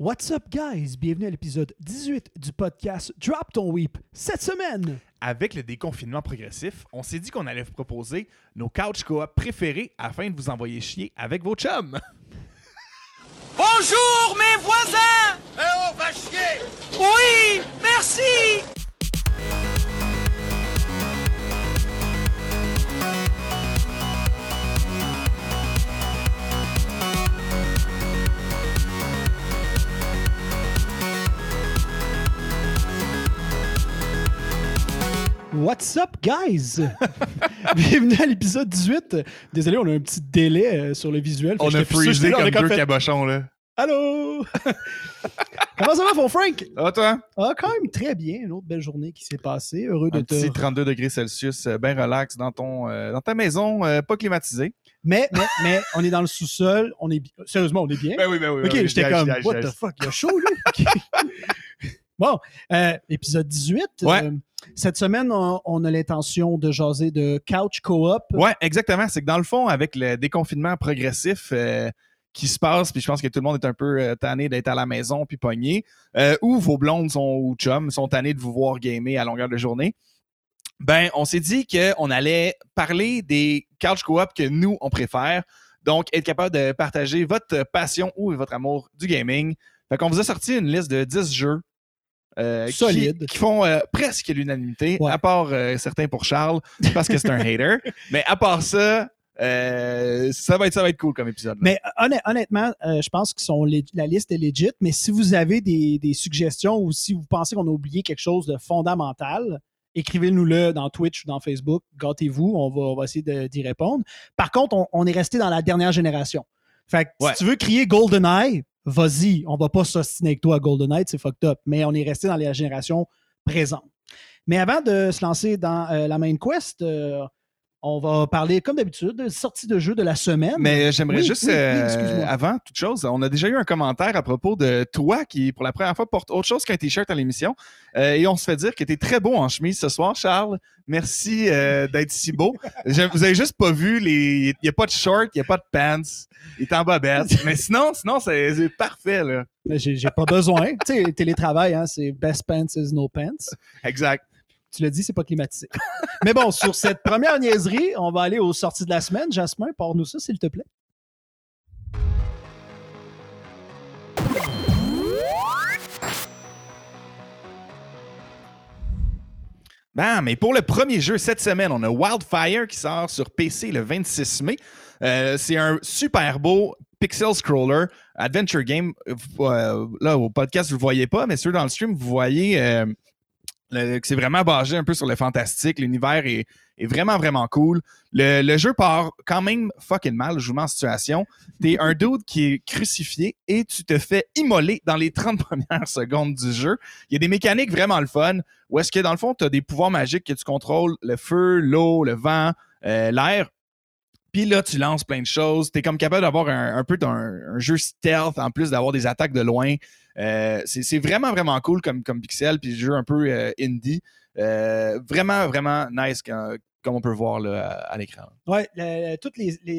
What's up, guys? Bienvenue à l'épisode 18 du podcast Drop Ton Weep. Cette semaine, Avec le déconfinement progressif, on s'est dit qu'on allait vous proposer nos couch coop préférés afin de vous envoyer chier avec vos chums. Bonjour mes voisins Eh oh, va chier Oui, merci what's up, guys? Bienvenue à l'épisode 18. Désolé, on a un petit délai euh, sur le visuel. On a freezé comme deux fait, cabochons, là. Allô? Comment ça va, mon Frank? Ah, toi? Ah, quand même très bien. Une autre belle journée qui s'est passée. Heureux de Un te. petit 32 degrés Celsius, euh, bien relax dans, ton, euh, dans ta maison, euh, pas climatisée. Mais, mais, mais, on est dans le sous-sol. On est Sérieusement, on est bien. Ben oui, ben oui. Ok, j'étais comme, what the fuck, il y a chaud, lui. Bon, euh, épisode 18. Ouais. Cette semaine, on, on a l'intention de jaser de couch co-op. Ouais, exactement. C'est que dans le fond, avec le déconfinement progressif euh, qui se passe, puis je pense que tout le monde est un peu euh, tanné d'être à la maison puis pogné, euh, ou vos blondes sont, ou chums sont tannés de vous voir gamer à longueur de journée, ben, on s'est dit qu'on allait parler des couch coop que nous, on préfère. Donc, être capable de partager votre passion ou votre amour du gaming. Fait qu'on vous a sorti une liste de 10 jeux euh, qui- Solide. Qui, font euh, presque l'unanimité, Ouais. à part euh, certains pour Charles, parce que c'est un hater. Mais à part ça, ça, va être, ça va être cool comme épisode. là. Mais honnêt- honnêtement, je pense que sont la liste est legit. Mais si vous avez des, des suggestions ou si vous pensez qu'on a oublié quelque chose de fondamental, écrivez-nous-le dans Twitch ou dans Facebook. Gâtez-vous, on va, on va essayer d'y répondre. Par contre, on, on est resté dans la dernière génération. Fait que Ouais. si tu veux crier GoldenEye, vas-y. On va pas s'ostiner avec toi à GoldenEye, c'est fucked up. Mais on est resté dans la génération présente. Mais avant de se lancer dans euh, la main quest, euh, on va parler, comme d'habitude, de sortie de jeu de la semaine. Mais j'aimerais Oui, juste, oui, oui, euh, excuse-moi. avant toute chose, on a déjà eu un commentaire à propos de toi qui, pour la première fois, porte autre chose qu'un t-shirt à l'émission. Euh, et on se fait dire que tu es très beau en chemise ce soir, Charles. Merci euh, d'être si beau. Je- vous avez juste pas vu, les... il n'y a pas de short, il n'y a pas de pants. Il est en bobette. Mais sinon, sinon c'est parfait. Là. J'ai pas besoin. tu sais, télétravail, hein, c'est best pants is no pants. Exact. Tu l'as dit, c'est pas climatisé. Mais bon, sur cette première niaiserie, on va aller aux sorties de la semaine. Jasmin, parle-nous ça, s'il te plaît. Bon, mais pour le premier jeu cette semaine, on a Wildfire qui sort sur PC le 26 mai. Euh, c'est un super beau pixel scroller adventure game. Euh, là, au podcast, vous le voyez pas, mais ceux dans le stream, vous voyez euh, c'est vraiment basé un peu sur le fantastique. L'univers est, est vraiment, vraiment cool. Le, le jeu part quand même fucking mal. Je vous mets en situation. T'es un dude qui est crucifié et tu te fais immoler dans les 30 premières secondes du jeu. Il y a des mécaniques vraiment le fun où est-ce que dans le fond, tu as des pouvoirs magiques que tu contrôles le feu, l'eau, le vent, euh, l'air. Puis là, tu lances plein de choses. Tu es comme capable d'avoir un, peu d'un un jeu stealth en plus d'avoir des attaques de loin. Euh, c'est vraiment, vraiment cool comme, pixel. Puis jeu un peu euh, indie. Euh, vraiment, vraiment nice comme on peut voir là, à, à l'écran. Le- tout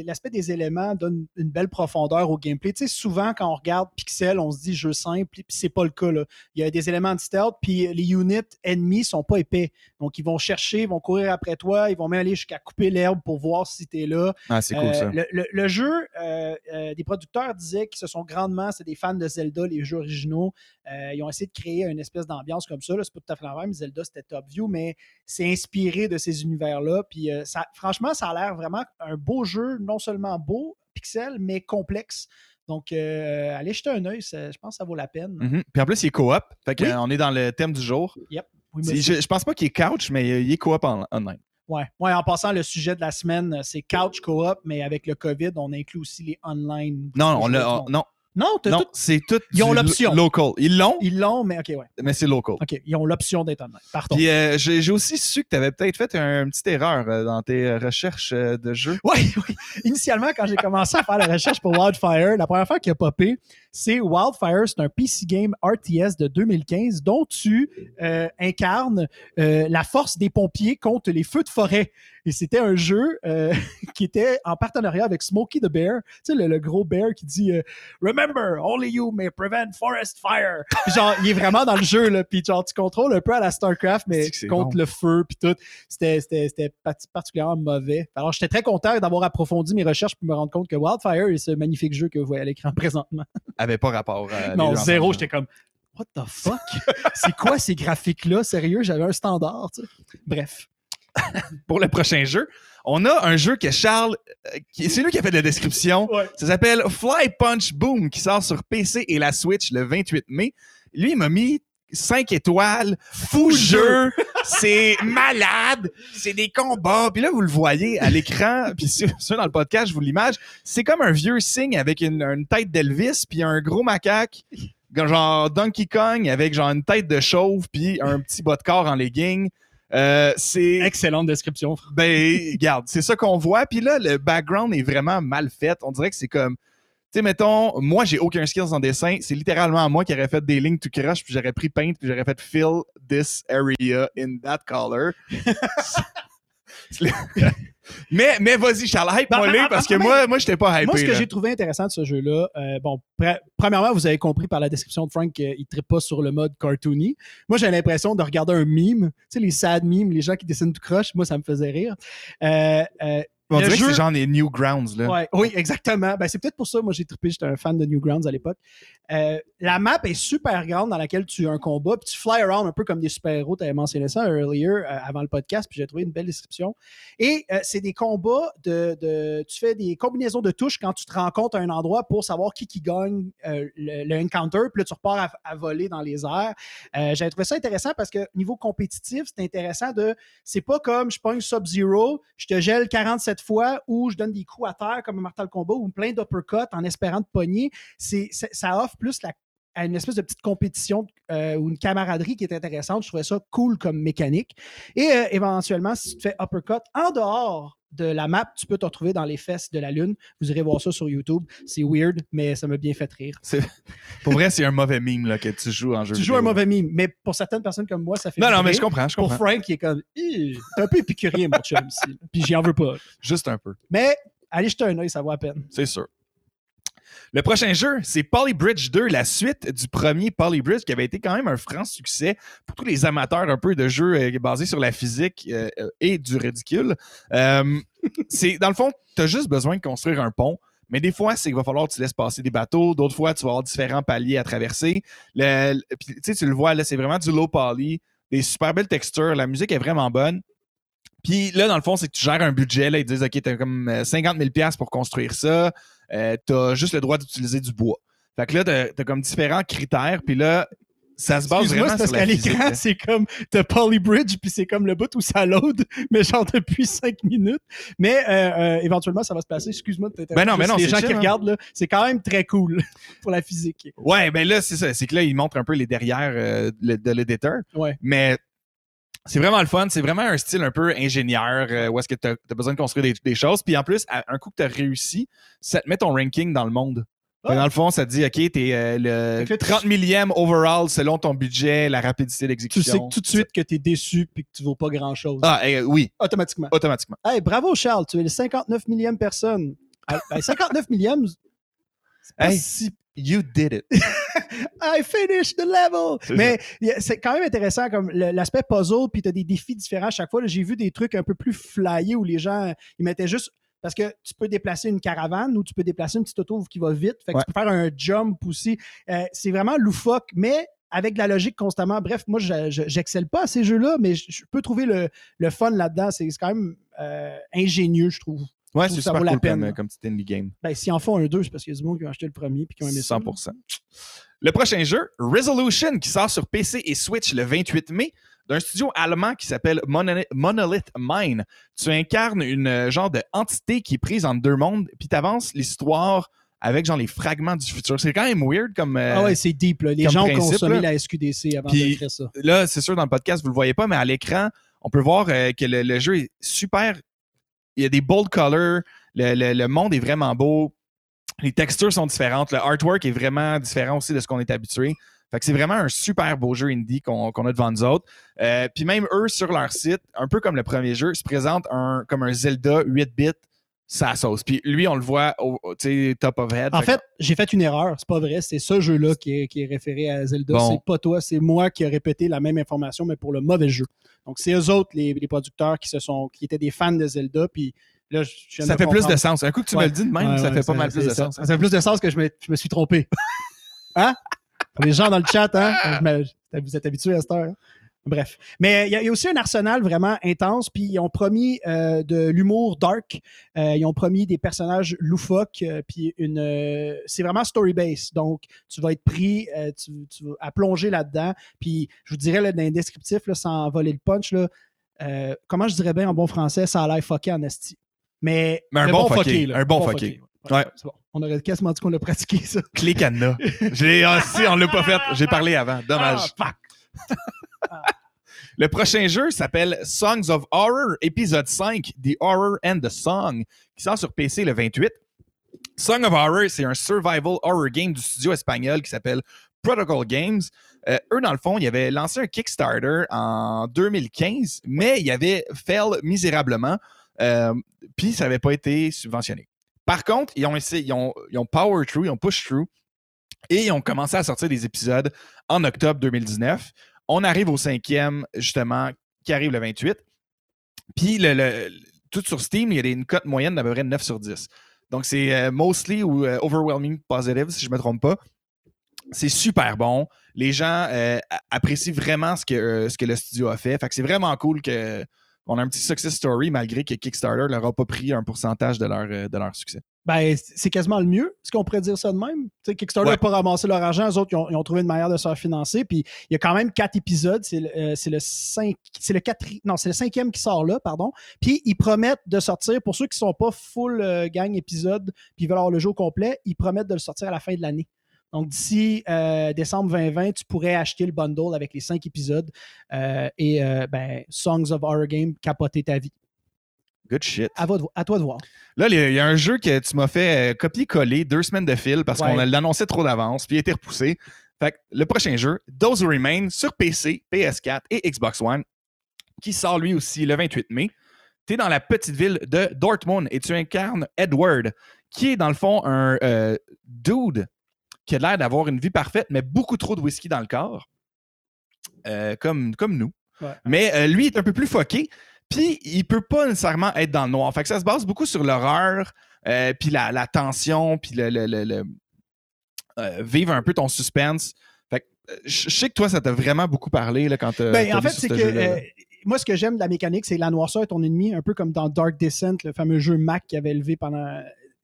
l'aspect des éléments donne une belle profondeur au gameplay. Tu sais, souvent, quand on regarde Pixel, on se dit jeu simple, puis c'est pas le cas. Là. Il y a des éléments de stealth, puis les units ennemis sont pas épais. Donc, ils vont chercher, ils vont courir après toi, ils vont même aller jusqu'à couper l'herbe pour voir si tu es là. Ah, c'est cool Euh, ça. Le, le- le jeu, euh, euh, des producteurs disaient qu'ils se sont grandement, c'est des fans de Zelda, les jeux originaux. Euh, ils ont essayé de créer une espèce d'ambiance comme ça. C'est pas tout à fait la même. Zelda, c'était top view, mais c'est inspiré de ces univers-là. Puis euh, ça, franchement, ça a l'air vraiment un beau jeu, non seulement beau, pixel, mais complexe. Donc, euh, allez jeter un œil, je pense que ça vaut la peine. Mhm. Puis en plus, il est coop. Fait Oui. qu'on est dans le thème du jour. Oui, monsieur. Je, je pense pas qu'il est couch, mais il est coop en, online. Ouais. Ouais, en passant, le sujet de la semaine, c'est couch co-op, mais avec le COVID, on inclut aussi les online. Non, on- Non, Non, t'as non tout- c'est tout. Ils ont l'option. lo- Local. Ils l'ont, Ils l'ont, mais OK, ouais. mais c'est local. OK, ils ont l'option d'être online. Pardon. Puis euh, j'ai j'ai aussi su que tu avais peut-être fait un- une petite erreur euh, dans tes euh, recherches euh, de jeux. Oui, oui. Initialement, quand j'ai commencé à faire la recherche pour Wildfire, la première fois qui a popé, c'est Wildfire. C'est un PC game RTS de 2015 dont tu euh, incarnes euh, la force des pompiers contre les feux de forêt. Et c'était un jeu euh, qui était en partenariat avec Smokey the Bear. Tu sais, le, le gros bear qui dit euh, Remember, only you may prevent forest fire. Puis genre, il est vraiment dans le jeu, là. Puis genre, tu contrôles un peu à la StarCraft, mais contre bon. le feu, puis tout. C'était, c'était, c'était parti- particulièrement mauvais. Alors, j'étais très content d'avoir approfondi mes recherches pour me rendre compte que Wildfire est ce magnifique jeu que vous voyez à l'écran présentement. Avait pas rapport à. non, zéro, j'étais comme What the fuck? C'est quoi ces graphiques-là? Sérieux, j'avais un standard, tu sais. Bref. Pour le prochain jeu, on a un jeu que Charles. euh, c'est lui qui a fait la description. Ouais. Ça s'appelle Fly Punch Boom qui sort sur PC et la Switch le 28 mai. Lui, il m'a mis 5 étoiles. Fou jeu. c'est malade. C'est des combats. Puis là, vous le voyez à l'écran. Puis sur dans le podcast, je vous l'image. C'est comme un vieux signe avec une, une tête d'Elvis puis un gros macaque. Genre Donkey Kong avec genre une tête de chauve puis un petit bas de corps en legging. Euh, c'est Excellente description. ben, regarde, c'est ça qu'on voit. Puis là, le background est vraiment mal fait. On dirait que c'est comme. Tu sais, mettons, moi, j'ai aucun skills en dessin. C'est littéralement moi qui aurais fait des lignes tout crush, puis j'aurais pris paint, puis j'aurais fait fill this area in that color. Mais mais vas-y, Charles, hype-moi Ben, les ben, parce que ben, moi, moi j'étais pas hypé. Moi, ce que j'ai trouvé intéressant de ce jeu-là, euh, bon, pre- premièrement, vous avez compris par la description de Frank qu'il ne trippe pas sur le mode cartoony. Moi, j'ai l'impression de regarder un meme, tu sais, les sad memes, les gens qui dessinent tout croche, moi, ça me faisait rire. Euh, euh, On dirait que jeu- c'est genre des Newgrounds, là. Ouais, oui, exactement. Ben, c'est peut-être pour ça, moi, j'ai trippé, j'étais un fan de Newgrounds à l'époque. Euh, la map est super grande dans laquelle tu as un combat, puis tu fly around un peu comme des super-héros. Tu avais mentionné ça earlier, euh, avant le podcast, puis j'ai trouvé une belle description. Et euh, c'est des combats de, de- Tu fais des combinaisons de touches quand tu te rencontres à un endroit pour savoir qui qui gagne le, le encounter, puis là, tu repars à, à voler dans les airs. J'avais trouvé ça intéressant parce que niveau compétitif, c'est intéressant de. C'est pas comme je pogne Sub-Zero, je te gèle 47 fois ou je donne des coups à terre comme un Mortal Kombat ou plein d'uppercuts en espérant de pogner. C'est, ça offre plus la, une espèce de petite compétition euh, ou une camaraderie qui est intéressante. Je trouvais ça cool comme mécanique. Et euh, éventuellement, si tu fais uppercut en dehors de la map, tu peux te retrouver dans les fesses de la Lune. Vous irez voir ça sur YouTube. C'est weird, mais ça m'a bien fait rire. Pour vrai, c'est un mauvais meme là, que tu joues en jeu. Tu joues un mauvais meme, mais pour certaines personnes comme moi, ça fait Non, non, mais je comprends, je Pour. Frank, il est comme, t'es un peu épicurien, mon chum, ici. Puis j'y en veux pas. Juste un peu. Mais allez jeter un œil, ça vaut la peine. C'est sûr. Le prochain jeu, c'est Polybridge 2, la suite du premier Polybridge, qui avait été quand même un franc succès pour tous les amateurs un peu de jeux euh, basés sur la physique euh, euh, et du ridicule. Euh, c'est Dans le fond, tu as juste besoin de construire un pont. Mais des fois, c'est qu'il va falloir que tu laisses passer des bateaux. D'autres fois, tu vas avoir différents paliers à traverser. Le, le- puis, tu tu le vois, là, c'est vraiment du low poly, des super belles textures. La musique est vraiment bonne. Puis là, dans le fond, c'est que tu gères un budget. Là, ils te disent, OK, t'as comme euh, 50 000 pour construire ça. Euh, t'as juste le droit d'utiliser du bois. Fait que là, t'as as comme différents critères. Puis là, ça se base vraiment parce qu'à l'écran, c'est comme The Polybridge, puis c'est comme le bout où ça load, mais genre depuis cinq minutes. Mais euh, euh, éventuellement, ça va se passer. Excuse-moi de t'interrompre. Ben non, ben non, Les gens chill, qui hein. regardent, là, c'est quand même très cool pour la physique. Ouais, ben là, c'est ça. C'est que là, ils montrent un peu les derrière euh, le- de l'éditeur. Ouais. Mais c'est vraiment le fun. C'est vraiment un style un peu ingénieur euh, où est-ce que tu as, besoin de construire des, des choses. Puis en plus, un coup que tu as réussi, ça te met ton ranking dans le monde. Ah. Dans le fond, ça te dit, OK, t'es euh, le Fait que là, tu- 30 millième overall selon ton budget, la rapidité Tu d'exécution. sais que tout de suite que t'es déçu puis que tu vaux pas grand-chose. Ah, eh, oui, Automatiquement. automatiquement. Hey, bravo Charles, tu es le 59 millième personne. Ah, ben, 59 millième, c'est pas Hey. si You did it. I finished the level! Mais c'est quand même intéressant comme l'aspect puzzle, puis tu as des défis différents à chaque fois. J'ai vu des trucs un peu plus flyés où les gens ils mettaient juste. Parce que tu peux déplacer une caravane ou tu peux déplacer une petite auto qui va vite. Fait que Ouais. tu peux faire un jump aussi. Euh, c'est vraiment loufoque, mais avec de la logique constamment. Bref, moi, je- je- j'excelle pas à ces jeux-là, mais je, je peux trouver le, le fun là-dedans. C'est c'est quand même euh, ingénieux, je trouve. Ouais, c'est super cool peine, comme, là. comme petit indie game. Ben, s'ils en font un deux, c'est parce qu'il y a du monde qui a acheté le premier puis qui ont aimé ça. 100%. Le prochain jeu, Resolution, qui sort sur PC et Switch le 28 mai, d'un studio allemand qui s'appelle Monolith, Mine. Tu incarnes une euh, genre de entité qui est prise entre deux mondes, puis tu avances l'histoire avec genre les fragments du futur. C'est quand même weird comme. euh, Ah ouais, c'est deep. Là. Les gens ont consommé la SQDC avant Puis- d'écrire ça. là, c'est sûr, dans le podcast, vous le voyez pas, mais à l'écran, on peut voir euh, que le, le jeu est super. Il y a des bold colors, le, monde est vraiment beau, les textures sont différentes, le artwork est vraiment différent aussi de ce qu'on est habitué. Fait que c'est vraiment un super beau jeu indie qu'on a devant nous autres. Euh, Puis même eux, sur leur site, un peu comme le premier jeu, se présentent comme un Zelda 8 bits sa sauce. Puis lui, on le voit au, top of head. En Fait j'ai fait une erreur. C'est pas vrai. C'est ce jeu-là qui est, qui est référé à Zelda. Bon. C'est pas toi. C'est moi qui ai répété la même information, mais pour le mauvais jeu. Donc, c'est eux autres, les, les producteurs, qui se sont, qui étaient des fans de Zelda. Puis là, je ça fait plus de sens. Un coup que tu Ouais. me le dis de même, Ouais, ça ouais, fait pas mal plus de ça. sens. Ça fait plus de sens que je me, je me suis trompé. hein? Pour les gens dans le chat, hein? Je me- vous êtes habitués à cette heure. hein? Bref. Mais il y, a- il y a aussi un arsenal vraiment intense. Puis ils ont promis euh, de l'humour dark. Euh, ils ont promis des personnages loufoques. euh, puis une. euh, c'est vraiment story-based. Donc, tu vas être pris euh, tu, à plonger là-dedans. Puis je vous dirais là, dans les descriptifs, là, sans voler le punch, là, euh, comment je dirais bien en bon français, ça a l'air fucké en esti. Mais, Mais un le bon fucké, là. un bon fucké. Ouais, bon. On aurait quasiment dit qu'on l'a pratiqué, ça. Clé cadenas. J'ai, ah, si, on l'a pas fait. J'ai parlé avant. Dommage. Ah, fuck. Le prochain jeu s'appelle Songs of Horror, épisode 5, The Horror and the Song, qui sort sur PC le 28. Song of Horror, c'est un survival horror game du studio espagnol qui s'appelle Protocol Games. Euh, eux, dans le fond, ils avaient lancé un Kickstarter en 2015, mais ils avaient fail misérablement, euh, puis ça n'avait pas été subventionné. Par contre, ils ont, essayé, ils ont, ils ont power through, ils ont push through, et ils ont commencé à sortir des épisodes en octobre 2019. On arrive au cinquième, justement, qui arrive le 28. Puis, le, tout sur Steam, il y a une cote moyenne d'à peu près 9 sur 10. Donc, c'est euh, mostly ou euh, overwhelming positive, si je ne me trompe pas. C'est super bon. Les gens euh, apprécient vraiment ce que, le studio a fait. Fait que c'est vraiment cool qu'on a un petit success story malgré que Kickstarter leur a pas pris un pourcentage de leur succès. Ben, c'est quasiment le mieux. Est-ce qu'on pourrait dire ça de même? Tu sais, Kickstarter n'a Ouais. pas ramassé leur argent, eux autres, ils ont, ils ont trouvé une manière de se faire financer. Puis il y a quand même quatre épisodes. C'est le, euh, le cinq, le quatri- non, c'est le cinquième qui sort là, pardon. Puis ils promettent de sortir, pour ceux qui sont pas full euh, gang épisode, puis ils veulent avoir le jeu au complet, ils promettent de le sortir à la fin de l'année. Donc, d'ici euh, décembre 2020, tu pourrais acheter le bundle avec les cinq épisodes et ben, Songs of Horror Game, capoter ta vie. Good shit. À, votre- à toi de voir. Là, il y a- un jeu que tu m'as fait euh, copier-coller deux semaines de fil parce Ouais. qu'on l'annonçait trop d'avance, puis il a été repoussé. Fait que le prochain jeu, Those Who Remain, sur PC, PS4 et Xbox One, qui sort lui aussi le 28 mai. Tu es dans la petite ville de Dortmund et tu incarnes Edward, qui est dans le fond un euh, dude qui a l'air d'avoir une vie parfaite, mais beaucoup trop de whisky dans le corps, Euh, comme, comme nous. Ouais. Mais euh, lui est un peu plus foqué, puis il peut pas nécessairement être dans le noir. Fait que ça se base beaucoup sur l'horreur, euh, puis la, la tension, puis le, le- le- le- euh, vivre un peu ton suspense. Fait que, euh, je sais que toi, ça t'a vraiment beaucoup parlé là, quand Ben, en fait, c'est ce que euh, moi, ce que j'aime de la mécanique, c'est la noirceur est ton ennemi, un peu comme dans Dark Descent, le fameux jeu Mac qui avait levé pendant.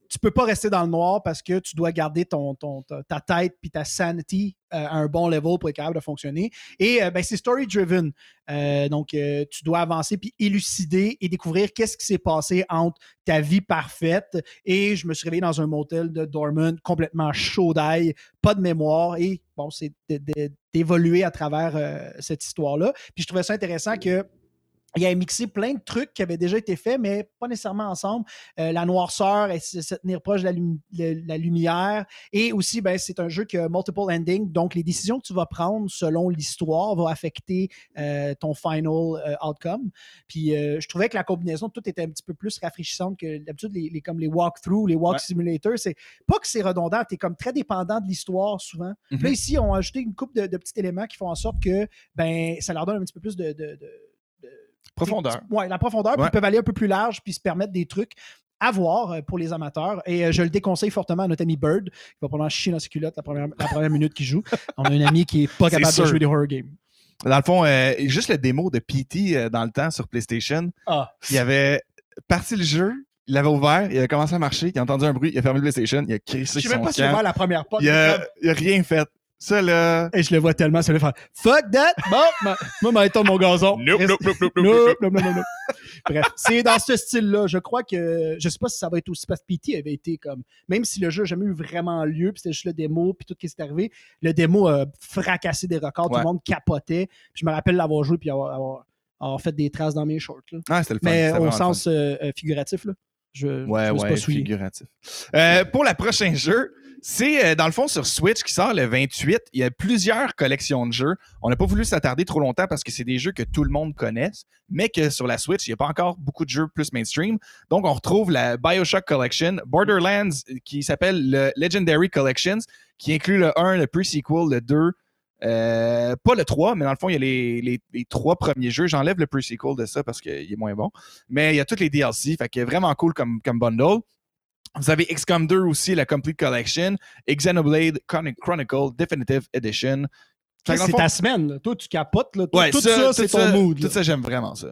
Tu peux pas rester dans le noir parce que tu dois garder ton, ta, tête puis ta sanity euh, à un bon level pour être capable de fonctionner. Et euh, ben, c'est story-driven. Euh, donc, tu dois avancer puis élucider et découvrir qu'est-ce qui s'est passé entre ta vie parfaite et je me suis réveillé dans un motel de Dortmund complètement chaud d'ail, pas de mémoire et bon, c'est d'évoluer à travers cette histoire-là. Puis je trouvais ça intéressant que il a mixé plein de trucs qui avaient déjà été faits, mais pas nécessairement ensemble. Euh, la noirceur, et se tenir proche de la, lumi- le- la lumière. Et aussi, ben, c'est un jeu qui a multiple endings. Donc, les décisions que tu vas prendre selon l'histoire vont affecter euh, ton final euh, outcome. Puis, je trouvais que la combinaison de tout était un petit peu plus rafraîchissante que d'habitude, les, les- comme les walkthroughs, les walk Ouais. simulators. C'est pas que c'est redondant, tu es comme très dépendant de l'histoire souvent. Là, Mhm. ici, on a ajouté une couple de, de petits éléments qui font en sorte que ben, ça leur donne un petit peu plus de. de, de- Profondeur. Oui, la profondeur, puis Ouais. ils peuvent aller un peu plus large, puis se permettre des trucs à voir euh, pour les amateurs. Et euh, je le déconseille fortement à notre ami Bird, qui va probablement chier dans ses culottes la première, la première minute qu'il joue. On a un ami qui est pas capable de jouer des horror games. Dans le fond, euh, juste le démo de PT euh, dans le temps sur PlayStation, Ah, il avait parti le jeu, il l'avait ouvert, il a commencé à marcher, il a entendu un bruit, il a fermé le PlayStation, il a crissé je sais son même pas si camp. j'ai ouvert la première porte. il, a, il a rien fait. Ça, là... Et je le vois tellement, ça veut faire Fuck that! Bon, ma- moi, ma mon gazon. Nope, nope, nope, nope, nope, Nope, nope, nope, nope, nope. Bref, c'est dans ce style-là. Je crois que. Je sais pas si ça va être aussi. Parce que PT avait été comme. Même si le jeu n'a jamais eu vraiment lieu, puis c'était juste le démo, puis tout ce qui est arrivé, le démo a fracassé des records. Tout le monde capotait. Puis je me rappelle l'avoir joué, puis avoir, avoir- avoir fait des traces dans mes shorts. là. Ah, c'était le fun. Mais au le sens euh, euh, figuratif. Là. Je, Ouais, je me suis ouais, pas figuratif. Euh, pour le prochain jeu, c'est euh, dans le fond sur Switch qui sort le 28. Il y a plusieurs collections de jeux. On n'a pas voulu s'attarder trop longtemps parce que c'est des jeux que tout le monde connaît, mais que sur la Switch, il n'y a pas encore beaucoup de jeux plus mainstream. Donc, on retrouve la Bioshock Collection, Borderlands qui s'appelle le Legendary Collections, qui inclut le 1, le pre-sequel, le 2. euh, pas le 3, mais dans le fond, il y a les, les, trois premiers jeux. J'enlève le pre-sequel de ça parce qu'il est moins bon. Mais il y a tous les DLC. Fait que vraiment cool comme bundle. Vous avez XCOM 2 aussi, la Complete Collection, Xenoblade Chron- Chronicle Definitive Edition. C'est ta semaine. là. Toi, tu capotes. Là. Tout, Ouais, tout ça, c'est ton mood. Tout là. ça, j'aime vraiment ça.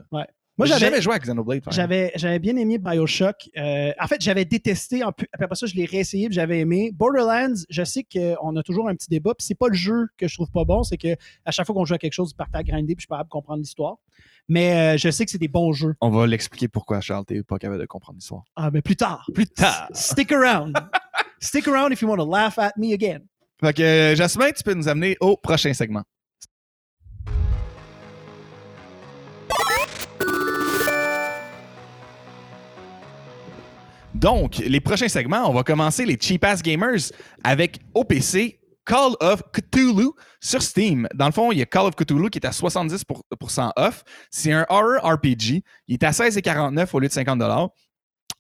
Moi, j'avais, jamais joué à Xenoblade. J'avais, j'avais bien aimé Bioshock. Euh, en fait, j'avais détesté. En après ça, je l'ai réessayé j'avais aimé. Borderlands, je sais qu'on a toujours un petit débat. Puis c'est pas le jeu que je trouve pas bon, c'est que à chaque fois qu'on joue à quelque chose, je partais à grinder puis je suis pas capable de comprendre l'histoire. Mais euh, je sais que c'est des bons jeux. On va l'expliquer pourquoi Charles t'es pas capable de comprendre l'histoire. Ah, mais plus tard. Plus tard. Stick around. Stick around if you want to laugh at me again. Fait que euh, Jasmin, tu peux nous amener au prochain segment. Donc, les prochains segments, on va commencer les Cheap Ass Gamers avec OPC Call of Cthulhu sur Steam. Dans le fond, il y a Call of Cthulhu qui est à 70% off. C'est un horror RPG. Il est à 16,49 au lieu de 50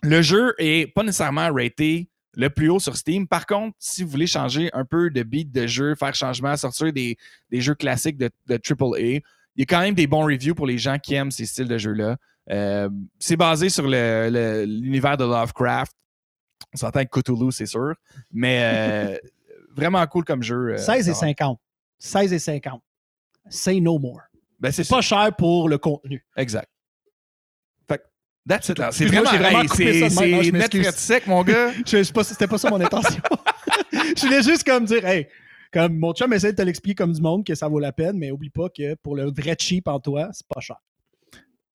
Le jeu est pas nécessairement raté le plus haut sur Steam. Par contre, si vous voulez changer un peu de beat de jeu, faire changement, sortir des, des jeux classiques de, de AAA, il y a quand même des bons reviews pour les gens qui aiment ces styles de jeux-là. Euh, c'est basé sur l'univers de Lovecraft. On s'entend avec Cthulhu, c'est sûr. Mais euh, vraiment cool comme jeu. euh, 16 et ça va. 50. 16 et 50. Say no more. Ben, c'est pas cher pour le contenu. Exact. Fait que, that's it. là. C'est vraiment, vraiment c'est net sec, mon gars. C'était pas ça mon intention. je voulais juste comme dire, hey, comme mon chum essaie de te l'expliquer comme du monde que ça vaut la peine, mais oublie pas que pour le vrai cheap en toi, c'est pas cher.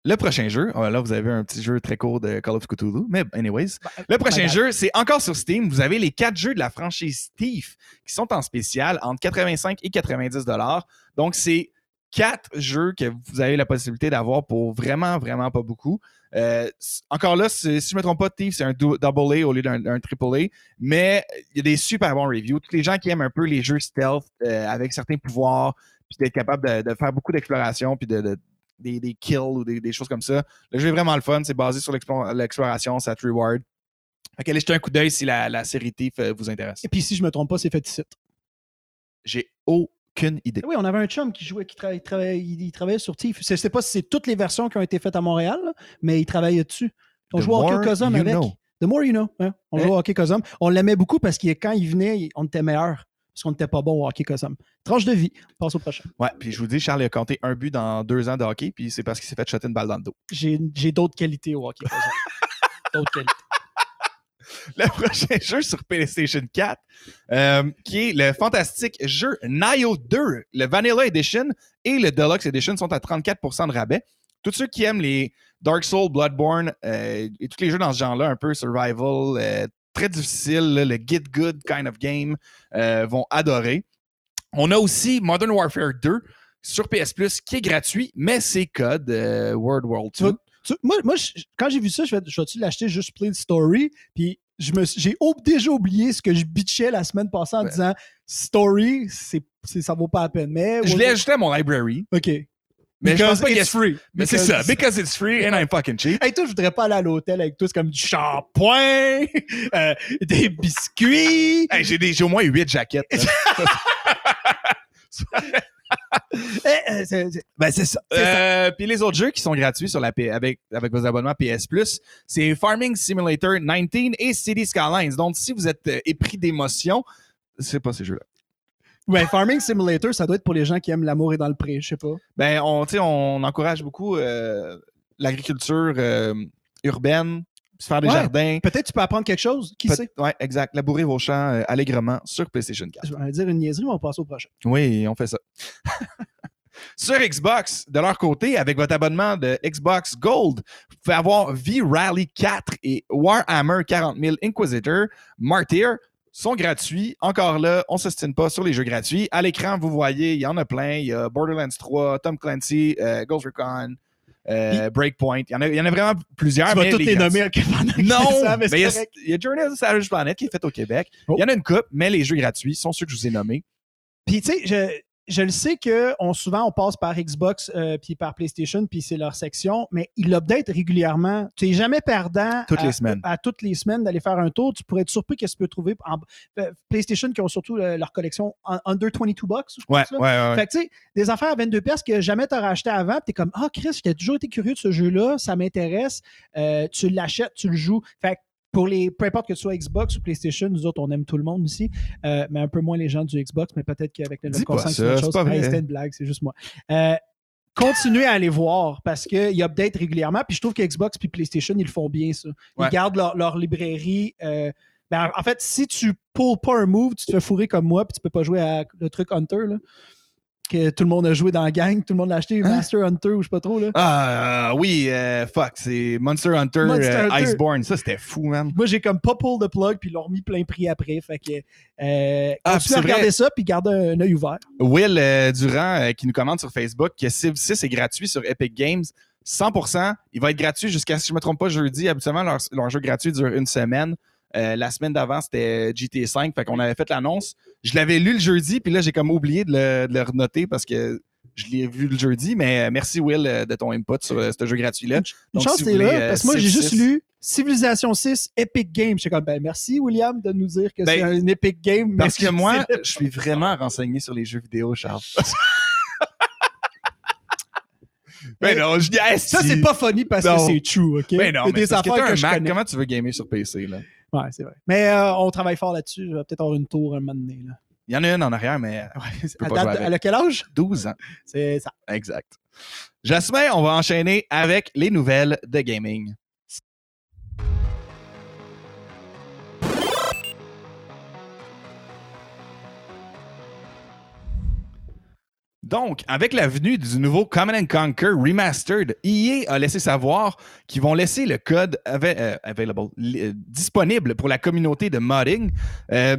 Le prochain jeu, oh, là, vous avez un petit jeu très court de Call of Cthulhu, mais anyways. Ben, Le prochain jeu, c'est encore sur Steam. Vous avez les quatre jeux de la franchise Thief qui sont en spécial entre 85 et 90 dollars. Donc, c'est quatre jeux que vous avez la possibilité d'avoir pour vraiment, vraiment pas beaucoup. Euh, encore là, si je ne me trompe pas, Thief, c'est un dou- double A au lieu d'un d'un triple A, mais il y a des super bons reviews. Tous les gens qui aiment un peu les jeux stealth euh, avec certains pouvoirs, puis d'être capable de, de faire beaucoup d'exploration, puis de, de- des, des kills ou des, des choses comme ça. Le jeu est vraiment le fun. C'est basé sur l'explo- l'exploration, ça te reward. Fait qu'allez jeter un coup d'œil si la, la série Thief euh, vous intéresse. Et puis si je me trompe pas, c'est fait ici. J'ai aucune idée. Oui, on avait un chum qui jouait, qui travaillait, travaillait- il, il travaillait sur Thief. Je sais pas si c'est toutes les versions qui ont été faites à Montréal, mais il travaillait dessus. On The jouait au Cosum you avec. know. The more you know. hein. On Hein? jouait au hockey Cosum. On l'aimait beaucoup parce que quand il venait, on était meilleur. Parce qu'on n'était pas bon au hockey Cosum. Tranche de vie. Passe au prochain. Ouais, puis je vous dis, Charles a compté un but dans deux ans de hockey, puis c'est parce qu'il s'est fait shotter une balle dans le dos. J'ai d'autres qualités au hockey Cosum. d'autres qualités. Le prochain jeu sur PlayStation 4, euh, qui est le fantastique jeu Nio 2. Le Vanilla Edition et le Deluxe Edition sont à 34% de rabais. Tous ceux qui aiment les Dark Souls, Bloodborne euh, et tous les jeux dans ce genre-là, un peu survival, euh, très difficile, là, le get good kind of game, euh, vont adorer. On a aussi Modern Warfare 2 sur PS Plus qui est gratuit, mais c'est code euh, World War 2. Tu vois, Tu- moi, moi je- quand j'ai vu ça, je vais, je vais-tu l'acheter juste Play the Story? Puis j'ai déjà oublié ce que je bitchais la semaine passée en Ouais. disant Story, c'est- ça vaut pas la peine. Mais Je l'ai ajouté à mon library, OK. Mais je pense Because pas a it's free. Mais c'est Because- ça, because it's free and I'm fucking cheap. Hey, toi, je voudrais pas aller à l'hôtel avec. C'est comme du shampoing, euh, des biscuits. Hey, j'ai, des- j'ai au moins 8 jaquettes. Eh, euh, c'est- ben, c'est ça. Euh, Puis les autres jeux qui sont gratuits sur la P- avec, avec vos abonnements PS Plus, c'est Farming Simulator 19 et City Skylines. Donc, si vous êtes épris d'émotion, c'est pas ces jeux-là. Ouais, Farming Simulator, ça doit être pour les gens qui aiment l'amour et dans le pré, je sais pas. Ben, on, on encourage beaucoup euh, l'agriculture euh, urbaine, se faire des Ouais. jardins. Peut-être tu peux apprendre quelque chose, qui sait? Ouais, exact. Labourer vos champs euh, allègrement sur PlayStation 4. Je vais dire une niaiserie, mais on va passer au prochain. Oui, on fait ça. Sur Xbox, de leur côté, avec votre abonnement de Xbox Gold, vous pouvez avoir V-Rally 4 et Warhammer 40 000 Inquisitor Martyr sont gratuits. Encore là, on ne s'estime pas sur les jeux gratuits. À l'écran, vous voyez, il y en a plein. Il y a Borderlands 3, Tom Clancy, euh, Ghost Recon, euh, Breakpoint. Il y, en a, il y en a vraiment plusieurs. Tu vas tous les gratuits. nommer Non, ça, mais mais il y, c'est a- il y a Journey of the Savage Planet qui est fait au Québec. Oh. Il y en a une coupe, mais les jeux gratuits sont ceux que je vous ai nommés. Puis, tu sais, je, le sais que on, souvent, on passe par Xbox euh, puis par PlayStation, puis c'est leur section, mais ils l'updatent régulièrement. Tu n'es jamais perdant Toutes à, les semaines. à toutes les semaines d'aller faire un tour. Tu pourrais être surpris qu'est-ce que tu peux trouver. En, euh, PlayStation qui ont surtout euh, leur collection un- under 22 bucks, je Ouais, ouais, ouais. Fait que, tu sais, des affaires à 22 pièces que jamais tu as racheté avant, tu es comme, ah, Chris, j'ai toujours été curieux de ce jeu-là, ça m'intéresse, Euh, tu l'achètes, tu le joues. Fait que pour les, peu importe que tu sois Xbox ou PlayStation, nous autres, on aime tout le monde ici, euh, mais un peu moins les gens du Xbox, mais peut-être qu'avec le pas consent, ça, autre c'est chose. Hey, C'était une blague, c'est juste moi. Euh, continuez à aller voir parce qu'ils update régulièrement. Puis je trouve que Xbox puis PlayStation, ils le font bien, ça. Ils Ouais. gardent leur, leur librairie. euh, ben, en fait, si tu pulls pas un move, tu te fais fourrer comme moi, puis tu peux pas jouer à le truc Hunter, là, que tout le monde a joué dans la gang, tout le monde l'a acheté, Hein? Master Hunter ou je sais pas trop. Là. Ah, oui, euh, fuck, c'est Monster Hunter, Monster euh, Hunter. Iceborne. Ça, c'était fou, man. Moi, j'ai comme pas pull the plug, puis ils l'ont remis plein prix après. Fait que, euh, Ah, à regarder ça, puis gardez un, œil ouvert. Will euh, Durand euh, qui nous commande sur Facebook que Civ 6 est gratuit sur Epic Games. 100%. Il va être gratuit jusqu'à, si je ne me trompe pas, jeudi. Habituellement, leur, leur jeu gratuit dure une semaine. Euh, la semaine d'avant, c'était GTA 5. Fait qu'on avait fait l'annonce. Je l'avais lu le jeudi, puis là, j'ai comme oublié de le, de le renoter parce que je l'ai vu le jeudi. Mais euh, merci, Will, euh, de ton input sur euh, ce jeu gratuit-là. Une chance, si t'es là, parce que moi, j'ai juste 6. lu Civilisation 6 Epic Game. J'étais comme, ben merci, William, de nous dire que Ben, c'est un Epic Game. Parce que moi, je suis vraiment renseigné sur les jeux vidéo, Charles. ben non, je dis, Ça, c'est pas funny parce Non. que c'est true, OK? Ben non, mais des c'est parce que affaires t'as que, un je Mac, connais. comment tu veux gamer sur PC, là? Ouais, c'est vrai. Mais euh, on travaille fort là-dessus. Je vais peut-être avoir une tour un moment donné. Là. Il y en a une en arrière, mais Ouais, à date, avec. quel âge? 12 ans. C'est ça. Exact. Jasmin, on va enchaîner avec les nouvelles de gaming. Donc, avec la venue du nouveau Command and Conquer Remastered, EA a laissé savoir qu'ils vont laisser le code euh, euh, disponible pour la communauté de modding. Euh.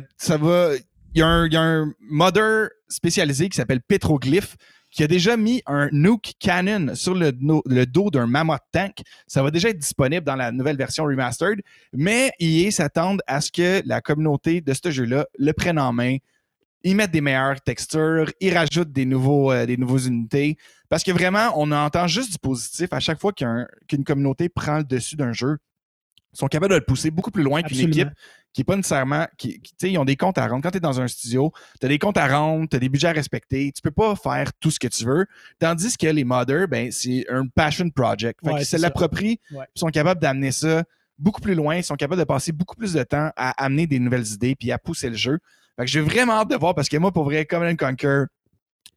Il y, a un- modder spécialisé qui s'appelle Petroglyph qui a déjà mis un Nuke Cannon sur le dos d'un Mammoth Tank. Ça va déjà être disponible dans la nouvelle version remastered, mais EA s'attendent à ce que la communauté de ce jeu-là le prenne en main. Ils mettent des meilleures textures, ils rajoutent des, nouveaux, euh, des nouveaux unités. Parce que vraiment, on entend juste du positif à chaque fois qu'une communauté prend le dessus d'un jeu. Ils sont capables de le pousser beaucoup plus loin qu'une équipe qui n'est pas nécessairement. Qui, qui- tu sais, ils ont des comptes à rendre. Quand tu es dans un studio, tu as des comptes à rendre, tu as des budgets à respecter. Tu peux pas faire tout ce que tu veux. Tandis que les modders, ben, c'est un passion project. Fait Ouais, c'est se l'approprient, Ouais. ils sont capables d'amener ça beaucoup plus loin. Ils sont capables de passer beaucoup plus de temps à amener des nouvelles idées puis à pousser le jeu. Fait que j'ai vraiment hâte de voir parce que moi, pour vrai, Command and Conquer,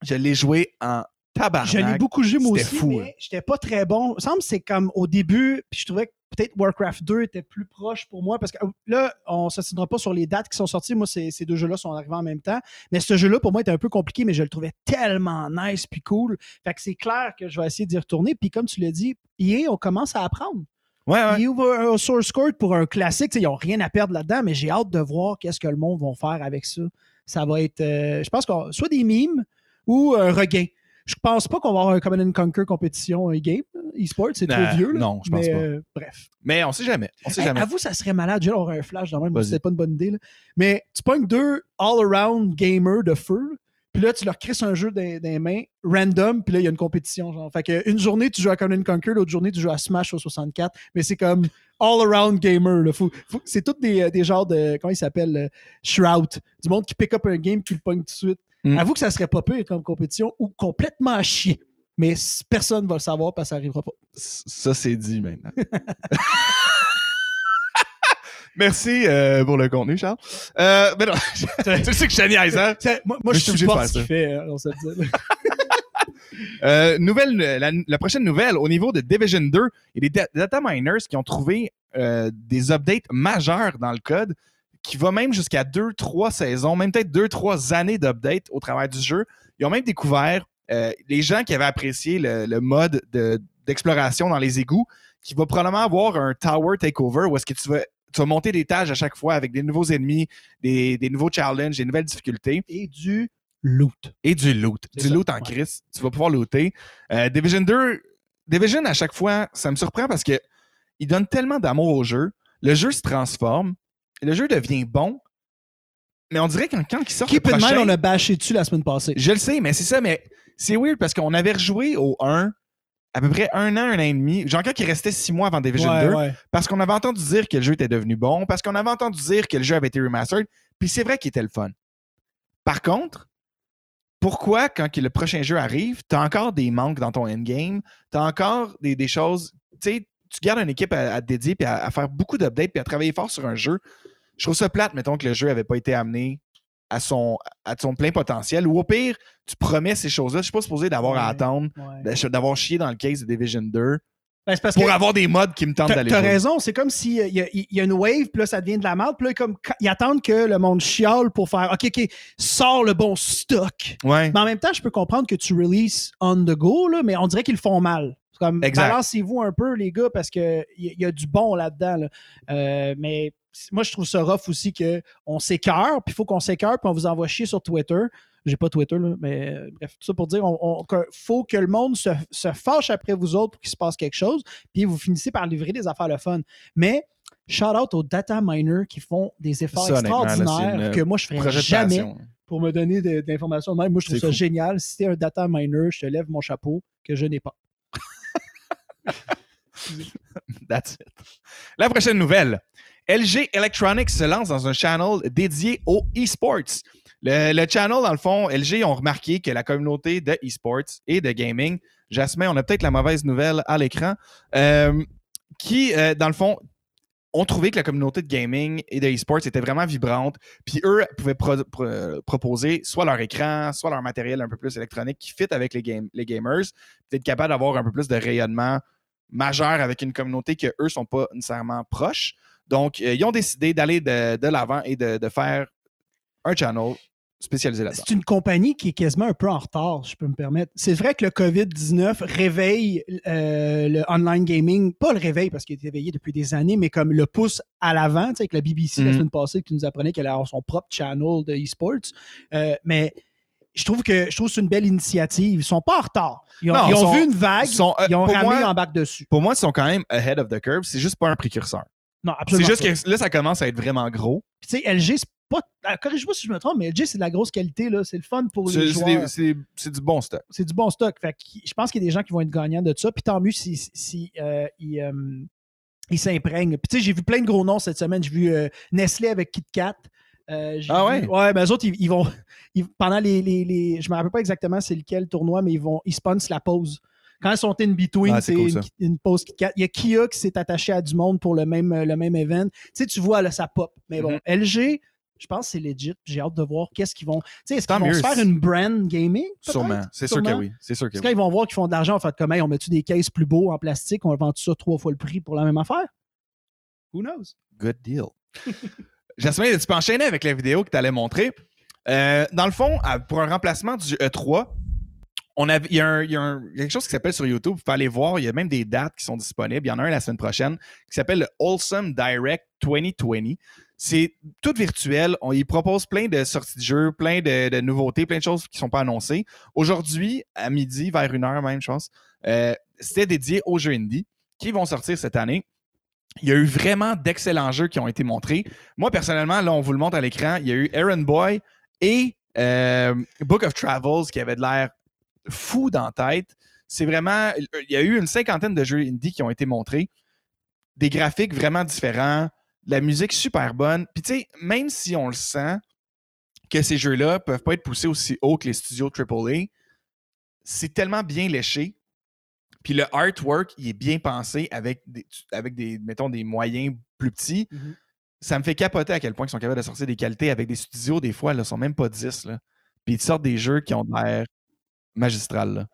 je l'ai joué en tabarnak. Je l'ai beaucoup joué moi aussi, fou, mais hein. j'étais pas très bon. Il me semble que c'est comme au début, puis je trouvais que peut-être Warcraft 2 était plus proche pour moi, parce que euh, là, on ne s'assinera pas sur les dates qui sont sorties. Moi, ces, ces deux jeux-là sont arrivés en même temps. Mais ce jeu-là, pour moi, était un peu compliqué, mais je le trouvais tellement nice puis cool. Fait que c'est clair que je vais essayer d'y retourner. Puis comme tu l'as dit, EA, on commence à apprendre. Ouais, ouais. Ils ouvrent un source code pour un classique. Ils n'ont rien à perdre là-dedans, mais j'ai hâte de voir qu'est-ce que le monde va faire avec ça. Ça va être, euh, je pense, qu'on soit des mimes ou un regain. Je pense pas qu'on va avoir un Command and Conquer compétition e-game. E-sport, c'est trop vieux. là. non, je pense Mais, pas. euh, bref. Mais on sait jamais. On sait Hey, jamais. avoue, ça serait malade. J'ai un flash dans même, Vas-y. c'était pas une bonne idée. là. Mais tu pognes deux all-around gamers de feu. Puis là, tu leur crisses un jeu dans, dans les mains, random, puis là, il y a une compétition. Genre. Fait que une journée, tu joues à Command and Conquer, l'autre journée, tu joues à Smash au 64. Mais c'est comme all-around gamer. là. Faut- faut- c'est tous des, des genres de. Comment il s'appelle euh, Shroud. Du monde qui pick up un game, qui le pogne tout de suite. Mm. Avoue que ça serait pas pire comme compétition ou complètement à chier. Mais personne va le savoir parce que ça arrivera pas. Ça, c'est dit maintenant. Merci euh, pour le contenu, Charles. Euh, mais non, tu sais que je suis hein? Moi, moi je je suis obligé de faire ce ça. fait, hein, on se le dit. Euh, nouvelle, la, la prochaine nouvelle, au niveau de Division 2, il y a des da- data miners qui ont trouvé euh, des updates majeurs dans le code qui va même jusqu'à 2-3 saisons, même peut-être 2-3 années d'updates au travers du jeu. Ils ont même découvert euh, les gens qui avaient apprécié le, le mode de- d'exploration dans les égouts, qui va probablement avoir un tower takeover où est-ce que tu vas, tu vas monter des étages à chaque fois avec des nouveaux ennemis, des, des nouveaux challenges, des nouvelles difficultés Et du loot. et du loot. Du ça, loot en ouais. crise. Tu vas pouvoir looter. Euh, Division 2, Division, à chaque fois, ça me surprend parce que il donne tellement d'amour au jeu. Le jeu se transforme. Le jeu devient bon. Mais on dirait que quand il sort Keep le in mind, prochain... on a bâché dessus la semaine passée. Je le sais, mais c'est ça, mais c'est weird parce qu'on avait rejoué au 1 à peu près un an, un an et demi. Genre quand il restait six mois avant Division Ouais, 2. ouais. Parce qu'on avait entendu dire que le jeu était devenu bon, parce qu'on avait entendu dire que le jeu avait été remastered, puis c'est vrai qu'il était le fun. Par contre, pourquoi, quand le prochain jeu arrive, t'as encore des manques dans ton endgame, t'as encore des, des choses. Tu sais, tu gardes une équipe à, à te dédier, puis à, à faire beaucoup d'updates, puis à travailler fort sur un jeu. Je trouve ça plate, mettons que le jeu n'avait pas été amené à son, à son plein potentiel, ou au pire, tu promets ces choses-là. Je suis pas supposé d'avoir à attendre, Ouais. d'avoir chié dans le case de Division 2 Ben, parce pour que avoir des modes qui me tentent d'aller t'as raison, c'est comme s'il y, a- il y a une wave, puis là, ça devient de la merde, puis là, comme, ils attendent que le monde chiale pour faire OK, OK, sors le bon stock. Ouais. Mais en même temps, je peux comprendre que tu releases on the go, là, mais on dirait qu'ils le font mal. C'est Comme, balancez-vous un peu, les gars, parce qu'il y, y a du bon là-dedans. là. Euh, mais moi, je trouve ça rough aussi qu'on s'écœure, puis il faut qu'on s'écœure, puis on vous envoie chier sur Twitter. J'ai pas Twitter, là, mais euh, bref, tout ça pour dire qu'il faut que le monde se, se fâche après vous autres pour qu'il se passe quelque chose, puis vous finissez par livrer des affaires le fun. Mais shout out aux data miners qui font des efforts Ça, là, extraordinaires une, que moi, je ferais jamais pour me donner de- d'informations. Même, moi, je trouve ça génial. Si t'es un data miner, je te lève mon chapeau que je n'ai pas. That's it. La prochaine nouvelle. LG Electronics se lance dans un channel dédié aux esports. Le, le channel, dans le fond, LG ont remarqué que la communauté de esports et de gaming, Jasmin, on a peut-être la mauvaise nouvelle à l'écran, euh, qui, euh, dans le fond, ont trouvé que la communauté de gaming et de esports était vraiment vibrante. Puis eux pouvaient pro- pro- proposer soit leur écran, soit leur matériel un peu plus électronique qui fit avec les gamers, peut-être capable d'avoir un peu plus de rayonnement majeur avec une communauté que eux sont pas nécessairement proches. Donc, euh, ils ont décidé d'aller de, de l'avant et de, de faire un channel spécialisé là-dedans. C'est une compagnie qui est quasiment un peu en retard, je peux me permettre. C'est vrai que le COVID-19 réveille euh, le online gaming, pas le réveil parce qu'il est éveillé depuis des années, mais comme le pousse à l'avant, tu sais, avec la BBC la Mhm. semaine passée qui nous apprenait qu'elle a son propre channel de e-sports. Euh, mais je trouve que je trouve c'est une belle initiative. Ils sont pas en retard. Ils ont, Non, ils ont sont- vu une vague, sont, euh, ils ont ramé moi- l'embarque dessus. Pour moi, ils sont quand même ahead of the curve. C'est juste pas un précurseur. Non, C'est absolument. juste pas. que là, ça commence à être vraiment gros. Tu sais, LG, c'est pas. ah, Corrige-moi si je me trompe, mais LG, c'est de la grosse qualité. là. C'est le fun pour les C'est c'est joueurs. c'est c'est du bon stock. c'est du bon stock. Fait que je pense qu'il y a des gens qui vont être gagnants de ça. Puis tant mieux si, si euh, ils, euh, s'imprègnent. Puis tu sais, j'ai vu plein de gros noms cette semaine. J'ai vu euh, Nestlé avec KitKat. Euh, Ah vu- ouais? Ouais, mais eux autres, ils, ils vont. ils- pendant les, les, les- Je me rappelle pas exactement c'est lequel tournoi, mais ils vont. Ils sponsent la pause. Quand ils sont in between, Ah, c'est cool, une, pause KitKat. Il y a Kia qui s'est attaché à du monde pour le même, le même event. Tu sais, tu vois, là, ça pop. Mais bon, Mhm. LG, je pense que c'est legit. J'ai hâte de voir qu'est-ce qu'ils vont. Tu sais, est-ce qu'ils vont se faire une brand gaming? Sûrement. C'est sûr que oui. C'est sûr que oui. qu'ils vont voir qu'ils font de l'argent, en fait, comme, hey, on met-tu des cases plus beaux en plastique, on vend ça trois fois le prix pour la même affaire? Who knows? Good deal. Jasmine, tu peux enchaîner avec la vidéo que tu allais montrer? Euh, dans le fond, pour un remplacement du E3, on avait, il, y a il y a quelque chose qui s'appelle sur YouTube, vous pouvez aller voir, il y a même des dates qui sont disponibles. Il y en a un la semaine prochaine qui s'appelle le Wholesome Direct 2020. C'est tout virtuel. On y propose plein de sorties de jeux, plein de, nouveautés, plein de choses qui ne sont pas annoncées. Aujourd'hui, à midi, vers une heure même, je pense, euh, c'était dédié aux jeux indie qui vont sortir cette année. Il y a eu vraiment d'excellents jeux qui ont été montrés. Moi, personnellement, là, on vous le montre à l'écran. Il y a eu Errand Boy et euh, Book of Travels qui avait de l'air fou dans la tête. C'est vraiment. Il y a eu une cinquantaine de jeux indie qui ont été montrés. Des graphiques vraiment différents, la musique super bonne. Puis, tu sais, même si on le sent que ces jeux-là peuvent pas être poussés aussi haut que les studios AAA, c'est tellement bien léché. Puis le artwork, il est bien pensé avec des, avec des mettons, des moyens plus petits. Mhm. Ça me fait capoter à quel point ils sont capables de sortir des qualités avec des studios, des fois, là, sont même pas 10. Là. Puis ils sortent des jeux qui ont l'air magistral. Là.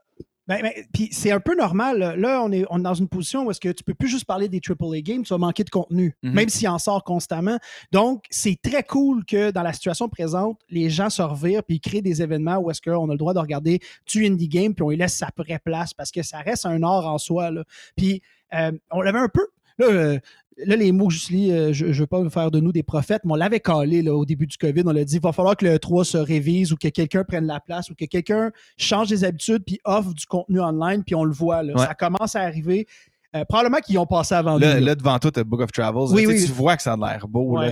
Ben, ben, puis c'est un peu normal. là. On est, on est dans une position où est-ce que tu peux plus juste parler des AAA games, tu vas manquer de contenu, Mhm. même s'il en sort constamment. Donc, c'est très cool que dans la situation présente, les gens se revirent puis ils créent des événements où est-ce qu'on a le droit de regarder du indie game puis on lui laisse sa vraie place parce que ça reste un art en soi. Là. Puis, euh, on l'avait un peu là, euh, là, les mots que euh, je ne veux pas faire de nous des prophètes, mais on l'avait calé là, au début du COVID. On l'a dit, il va falloir que le 3 se révise ou que quelqu'un prenne la place ou que quelqu'un change des habitudes puis offre du contenu online, puis on le voit. Là, Ouais. Ça commence à arriver. Euh, probablement qu'ils ont passé avant Là, nous. là. devant toi, tu Book of Travels. Oui, oui. Tu vois que ça a l'air beau. Ouais.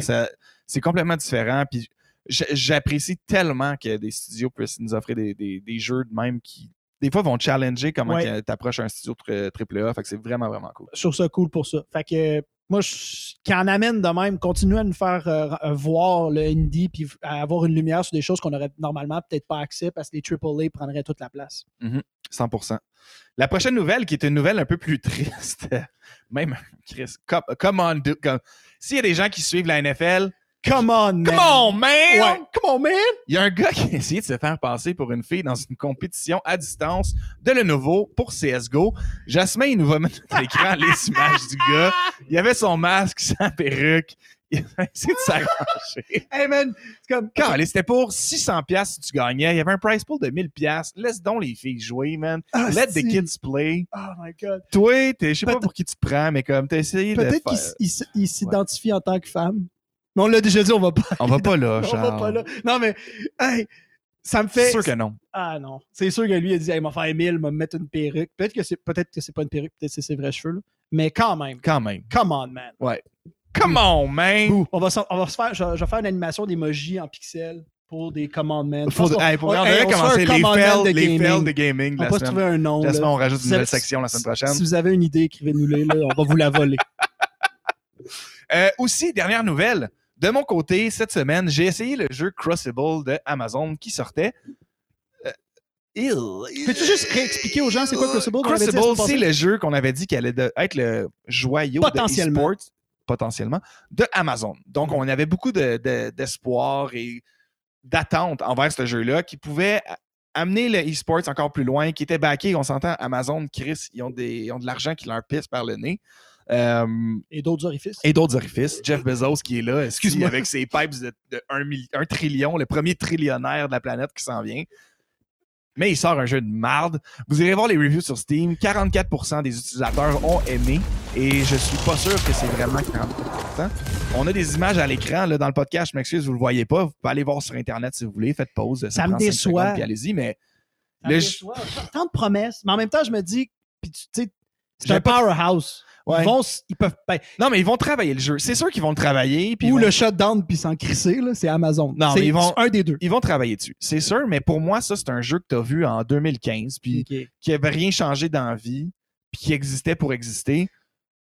C'est complètement différent. Puis j'apprécie tellement que des studios puissent nous offrir des, des- des jeux de même qui, des fois, vont challenger comment Ouais. tu approches un studio tri- triple A. Fait que c'est vraiment, vraiment cool. je trouve ça cool pour ça. Fait que euh, moi, je, qui en amène de même, continue à nous faire euh, euh, voir le indie puis à avoir une lumière sur des choses qu'on aurait normalement peut-être pas accès parce que les AAA prendraient toute la place. 100%. La prochaine nouvelle, qui est une nouvelle un peu plus triste, même Chris, come, come on, comme- s'il y a des gens qui suivent la NFL, Come on, man! come on, man! Ouais, come on, man! Il y a un gars qui a essayé de se faire passer pour une fille dans une compétition à distance de Lenovo pour CSGO. Jasmin, il nous va mettre à l'écran les images du gars. Il avait son masque, sa perruque. Il a essayé de s'arranger. Hey, man! C'est comme. Quand c'était pour 600 pièces si tu gagnais, il y avait un price pool de 1000 pièces. Laisse donc les filles jouer, man. Ah, Let the kids play. Oh my god. Toi, je sais pas pour qui tu te prends, mais comme t'as essayé de Peut-être qu'il s'identifie en tant que femme. Mais on l'a déjà dit, on va pas. On va pas là, on Charles. va pas là. Non, mais. Hey! Ça me fait. C'est sûr que non. Ah non. C'est sûr que lui, il a dit, hey, il m'a fait Emile, il m'a mettre une perruque. Peut-être que c'est peut-être que c'est pas une perruque, peut-être que c'est ses vrais cheveux, là. Mais quand même. Quand même. Come on, man. Come on, man! On va, on va se faire, je, je vais faire une animation d'emoji en pixels pour des commandements. Faut, hey, pour vrai, on devrait commencer les fails, les fails de gaming On de va se trouver un nom. Là. on rajoute une nouvelle section la semaine prochaine. Si vous avez une idée, écrivez-nous-les, on va vous la voler. Euh, aussi, dernière nouvelle. De mon côté, cette semaine, j'ai essayé le jeu Crucible de Amazon qui sortait. Euh, Peux-tu juste réexpliquer aux gens c'est quoi Crucible? Crucible, c'est le jeu qu'on avait dit qu'il allait de- être le joyau Potentiellement. de potentiellement, de Amazon. Donc, on avait beaucoup de- de- d'espoir et d'attente envers ce jeu-là qui pouvait amener le e-sports encore plus loin, qui était backé. On s'entend, Amazon, Chris, ils ont, des, ils ont de l'argent qui leur pisse par le nez. Euh, Et d'autres orifices? et d'autres orifices. Jeff Bezos qui est là, excuse-moi, avec ses pipes de, de 1 trillion, le premier trillionnaire de la planète qui s'en vient. Mais il sort un jeu de marde. Vous irez voir les reviews sur Steam. 44% des utilisateurs ont aimé. Et je suis pas sûr que c'est vraiment 44%. On a des images à l'écran là, dans le podcast. Je m'excuse, vous le voyez pas. Vous pouvez aller voir sur Internet si vous voulez. Faites pause. Ça me déçoit. secondes, allez-y. Mais Ça me déçoit. Tant de promesses. Mais en même temps, je me dis, puis tu sais, c'est un pas- powerhouse. Ouais. Ils, vont, s- ils peuvent. ben, non, mais ils vont travailler le jeu. C'est sûr qu'ils vont le travailler. Puis ou vont- le shutdown puis s'en crisser, là, c'est Amazon. Non, mais ils vont- un des deux. Ils vont travailler dessus. C'est sûr, mais pour moi, ça, c'est un jeu que tu as vu en 2015. Puis qui avait rien changé dans la vie, puis qui existait pour exister.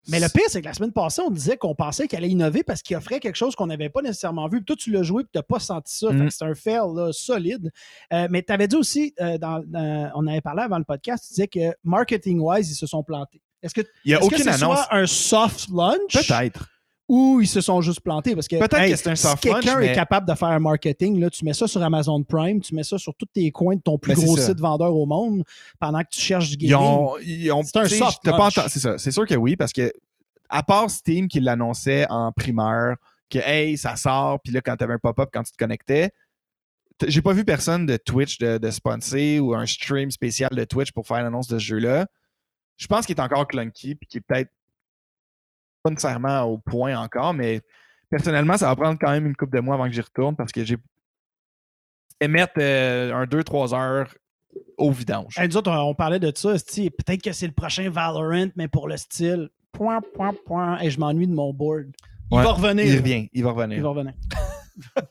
Mais le pire, c'est que la semaine passée, on disait qu'on pensait qu'elle allait innover parce qu'il offrait quelque chose qu'on n'avait pas nécessairement vu. Puis toi, tu l'as joué puis tu n'as pas senti ça. Mm. que c'est un fail là, solide. Euh, mais tu avais dit aussi, euh, dans, dans- on avait parlé avant le podcast, tu disais que marketing-wise, ils se sont plantés. Est-ce que Il n'y a que aucune annonce. soit un soft launch Peut-être. ou ils se sont juste plantés? Parce que, Peut-être hey, que c'est un si soft quelqu'un launch, est capable de faire un marketing, là, tu mets ça sur Amazon Prime, tu mets ça sur tous tes coins de ton plus Ben, gros site vendeur au monde pendant que tu cherches du Ils gaming. ont, ils ont- C'est un soft t'as pas entendu- C'est ça. C'est sûr que oui, parce que à part Steam qui l'annonçait en primeur, que hey, ça sort, puis là, quand tu avais un pop-up, quand tu te connectais, j'ai pas vu personne de Twitch de, de sponsor ou un stream spécial de Twitch pour faire l'annonce de ce jeu-là. Je pense qu'il est encore clunky, puis qu'il est peut-être pas nécessairement au point encore, mais personnellement, ça va prendre quand même une couple de mois avant que j'y retourne parce que j'ai émettre euh, un 2-3 heures au vidange. Hey, nous autres, on, on parlait de ça. Peut-être que c'est le prochain Valorant, mais pour le style. Point, point, point. Et je m'ennuie de mon board. Il Ouais, va revenir. Il revient, il va revenir. Il va revenir.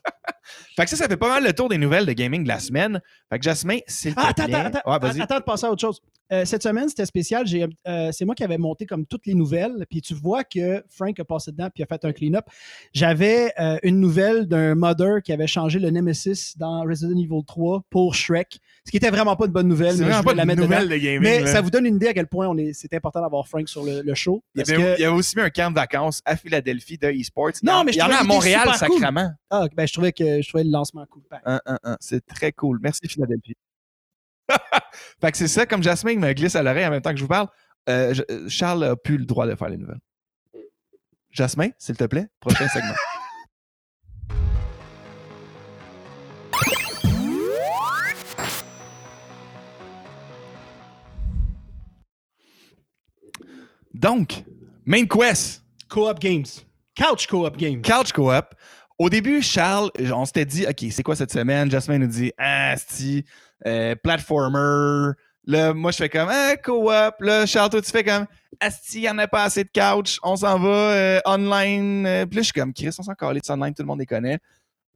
Fait que ça, ça fait pas mal le tour des nouvelles de gaming de la semaine. Fait que Jasmin, s'il te Ah, attends, attends, attends. Ouais, vas-y. attends de passer à autre chose. Euh, cette semaine, c'était spécial. J'ai, euh, c'est moi qui avais monté comme toutes les nouvelles. Puis tu vois que Frank a passé dedans puis a fait un clean-up. J'avais euh, une nouvelle d'un modder qui avait changé le Nemesis dans Resident Evil 3 pour Shrek. Ce qui était vraiment pas une bonne nouvelle, C'est mais je pas la mettre nouvelles dedans. de gaming. Mais ça vous donne une idée à quel point on est, c'est important d'avoir Frank sur le, le show. il, y avait, que- il y avait aussi mis un camp de vacances à Philadelphie de e-sports. Non, mais je il y en a trouvais à Montréal, cool. sacrement. Ah, ben, je trouvais que je trouvais le lancement cool. Ben, Un, un, un. C'est très cool. Merci, Philadelphie. fait que c'est ça, comme Jasmin me glisse à l'oreille en même temps que je vous parle. euh, je- euh, Charles n'a plus le droit de faire les nouvelles. Jasmin, s'il te plaît, prochain segment. Donc, Main Quest, Co-op games. Couch co-op games. Couch Co-op. Au début, Charles, on s'était dit, OK, c'est quoi cette semaine? Jasmine nous dit, ah, c'est euh, platformer. Là, moi, je fais comme, ah, co-op. Là, Charles, tu fais comme, asti, il n'y en a pas assez de couch. On s'en va euh, online. Euh, Puis là, je suis comme, Chris, on s'en calait online, tout le monde les connaît.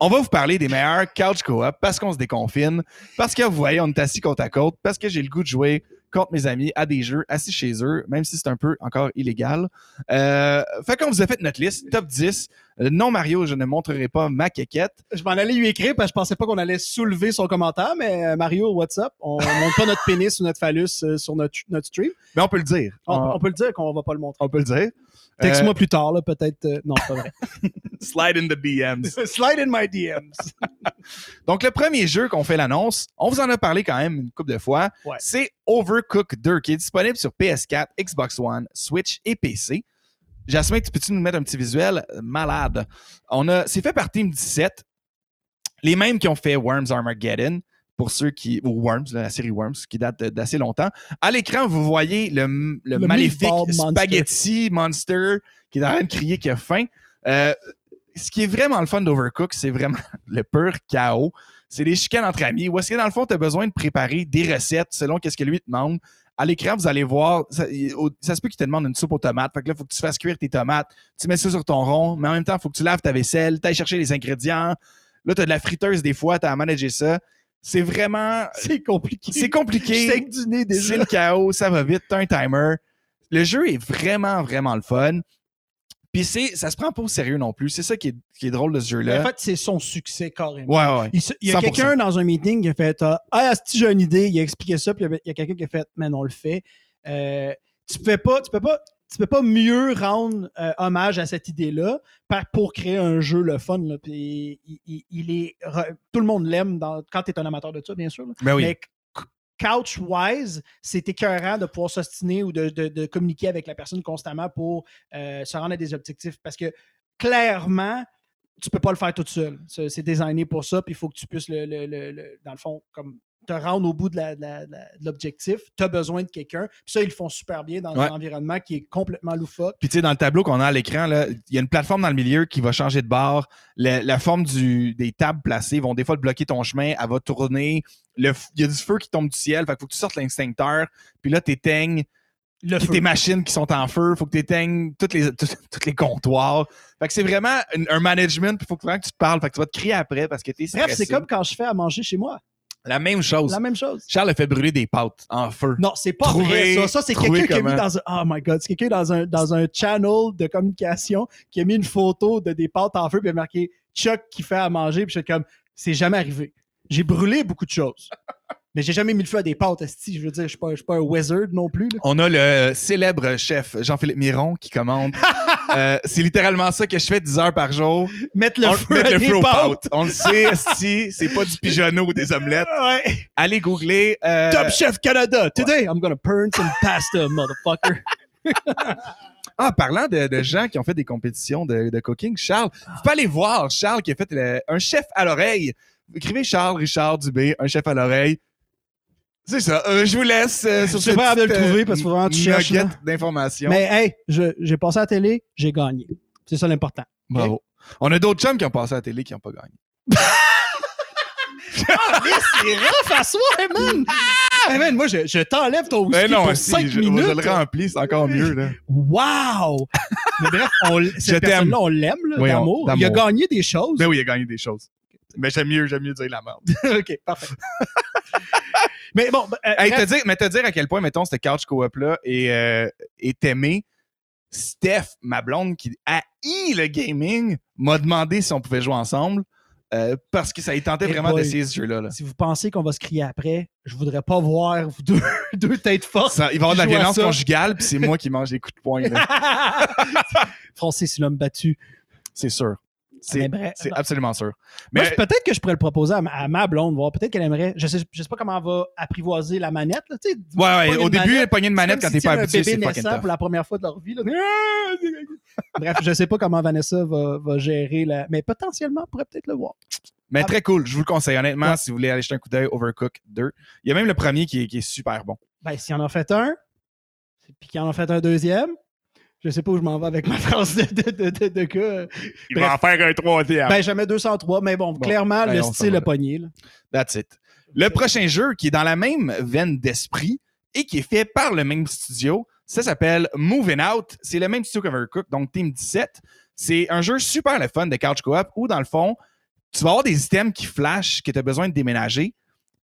On va vous parler des meilleurs couch co-op parce qu'on se déconfine, parce que vous voyez, on est assis côte à côte, parce que j'ai le goût de jouer contre mes amis à des jeux assis chez eux, même si c'est un peu encore illégal. Fait qu'on vous a fait notre liste, top 10. Euh, non, Mario, je ne montrerai pas ma quéquette. Je m'en allais lui écrire parce que je pensais pas qu'on allait soulever son commentaire, mais euh, Mario, what's up? On ne montre pas notre pénis ou notre phallus euh, sur notre, notre stream. Mais on peut le dire. On, On, peut le dire qu'on va pas le montrer. on peut le dire. Texte-moi plus tard, là, peut-être. euh, non, c'est pas vrai. Slide in the DMs. Slide in my DMs. Donc, le premier jeu qu'on fait l'annonce, on vous en a parlé quand même une couple de fois, Ouais. c'est Overcooked 2, qui est disponible sur PS4, Xbox One, Switch et PC. Jasmine, tu peux-tu nous mettre un petit visuel? Malade? On a, c'est fait par Team 17, les mêmes qui ont fait Worms Armageddon, pour ceux qui. ou Worms, la série Worms, qui date d'assez longtemps. À l'écran, vous voyez le, le, Le maléfique monster. spaghetti monster qui est en train de crier qu'il a faim. Euh, ce qui est vraiment le fun d'Overcook, c'est vraiment le pur chaos. C'est des chicanes entre amis. Où est-ce que dans le fond, tu as besoin de préparer des recettes selon qu'est-ce que lui te demande. À l'écran, vous allez voir, ça, ça se peut qu'il te demande une soupe aux tomates. Fait que là, il faut que tu fasses cuire tes tomates. Tu mets ça sur ton rond, mais en même temps, il faut que tu laves ta vaisselle, tu ailles chercher les ingrédients. Là, tu as de la friteuse des fois, tu as à manager ça. C'est vraiment. C'est compliqué. C'est compliqué. Du nez C'est le chaos, ça va vite, t'as un timer. Le jeu est vraiment, vraiment le fun. Puis c'est, ça se prend pas au sérieux non plus. C'est ça qui est, qui est drôle de ce jeu-là. En fait, c'est son succès carrément. ouais, ouais. Il, y a 100%. quelqu'un dans un meeting qui a fait euh, Ah, si j'ai une idée, il a expliqué ça, puis il y a- quelqu'un qui a fait Mais on le fait. Euh, tu peux pas, tu peux pas, tu peux pas mieux rendre euh, hommage à cette idée-là pour créer un jeu le fun. Là, puis il, il- il est, tout le monde l'aime quand tu es un amateur de ça, bien sûr. là. Ben oui. Mais couch-wise, c'est écœurant de pouvoir s'ostiner ou de, communiquer avec la personne constamment pour euh, se rendre à des objectifs. Parce que clairement, tu peux pas le faire tout seul. C'est designé pour ça, puis il faut que tu puisses, le, le- le- le- dans le fond, comme te rendre au bout de l'objectif. Tu as besoin de quelqu'un. Puis ça, ils le font super bien dans Ouais. un environnement qui est complètement loufoque. Puis tu sais, dans le tableau qu'on a à l'écran, il y a une plateforme dans le milieu qui va changer de bord. La forme du, des tables placées vont des fois te bloquer ton chemin. Elle va tourner. Il y a du feu qui tombe du ciel. Fait qu'il faut que tu sortes l'instincteur. Puis là, tu éteignes Le tes machines qui sont en feu. faut que tu éteignes toutes les, toutes, toutes les comptoirs. Fait que c'est vraiment un, un management. Puis il faut que, vraiment que tu te parles. Fait que tu vas te crier après parce que tu es Bref, c'est comme quand je fais à manger chez moi. La même chose. La même chose. Charles a fait brûler des pâtes en feu. Non, c'est pas Trouver- vrai ça. Ça, c'est quelqu'un qui a mis dans un. Oh my god, c'est quelqu'un dans un, dans un channel de communication qui a mis une photo de des pâtes en feu puis a marqué Chuck qui fait à manger. Puis je suis comme, c'est jamais arrivé. J'ai brûlé beaucoup de choses. Mais j'ai jamais mis le feu à des pâtes, esti. Je veux dire, je suis pas, je suis pas un wizard non plus. là. On a le célèbre chef Jean-Philippe Miron qui commande. Euh, c'est littéralement ça que je fais 10 heures par jour. Mettre le On- feu mettre à le des feu aux pâtes. pâtes. On le sait, si c'est pas du pigeonneau ou des omelettes. Ouais. Allez googler. euh, Top Chef Canada. Today, I'm gonna burn some pasta, motherfucker. Ah, parlant de, de gens qui ont fait des compétitions de, de cooking, Charles, vous pouvez aller voir Charles qui a fait le- un chef à l'oreille. Écrivez Charles Richard Dubé, un chef à l'oreille. C'est ça. Euh, je vous laisse euh, sur cette pas de le trouver parce qu'il faut vraiment tu cherches, là. d'informations. Mais hey, j'ai passé à la télé, j'ai gagné. C'est ça l'important. Bravo. On a d'autres chums qui ont passé à la télé qui n'ont pas gagné. c'est rough à soir, man! Hey, man, moi, je, je t'enlève ton whisky Ben non, pour si, 5 je, minutes. je le remplis, c'est encore mieux. Là. Wow! Mais bref, on, l- Je cette t'aime. personne-là, on l'aime, là, Oui, d'amour. Il a gagné des choses. Ben oui, il a gagné des choses. Mais j'aime mieux, j'aime mieux dire la merde. OK, parfait. Mais bon, ben, euh, Hey, te dire, mais te dire à quel point, mettons, cette couch co-op-là est, euh, est. Steph, ma blonde, qui haït le gaming, m'a demandé si on pouvait jouer ensemble euh, parce que ça y tentait Hey vraiment d'essayer ce jeu-là. là. si vous pensez qu'on va se crier après, je voudrais pas voir vous deux, deux têtes fortes. Ça- il va y avoir de la violence conjugale, puis c'est moi qui mange des coups de poing. là. Francis, c'est l'homme battu. C'est sûr. C'est absolument sûr. Mais peut-être que je pourrais le proposer à ma, à ma blonde, voir. Peut-être qu'elle aimerait. Je sais, je sais pas comment elle va apprivoiser la manette. Là, ouais, au début, manette, pogner une manette quand comme t'es si pas tu habitué, c'est fucking tough. pour la première fois de leur vie. là. Bref, je sais pas comment Vanessa va, va gérer la. Mais potentiellement, on pourrait peut-être le voir. Mais très cool. Je vous le conseille, honnêtement, Ouais. si vous voulez aller jeter un coup d'œil, Overcook 2. Il y a même le premier qui est, qui est super bon. Ben, s'il en a fait un, puis qu'il en a fait un deuxième, Je sais pas où je m'en vais avec ma phrase de, de, de, de, gars. Il Bref. va en faire un troisième. Ben, jamais 203, mais bon, Bon, clairement, ben, le style a pogné. là. That's it. Le prochain jeu qui est dans la même veine d'esprit et qui est fait par le même studio, ça s'appelle Moving Out. C'est le même studio qu'Overcooked, donc Team 17. C'est un jeu super le fun de couch co-op où, dans le fond, tu vas avoir des items qui flashent que tu as besoin de déménager.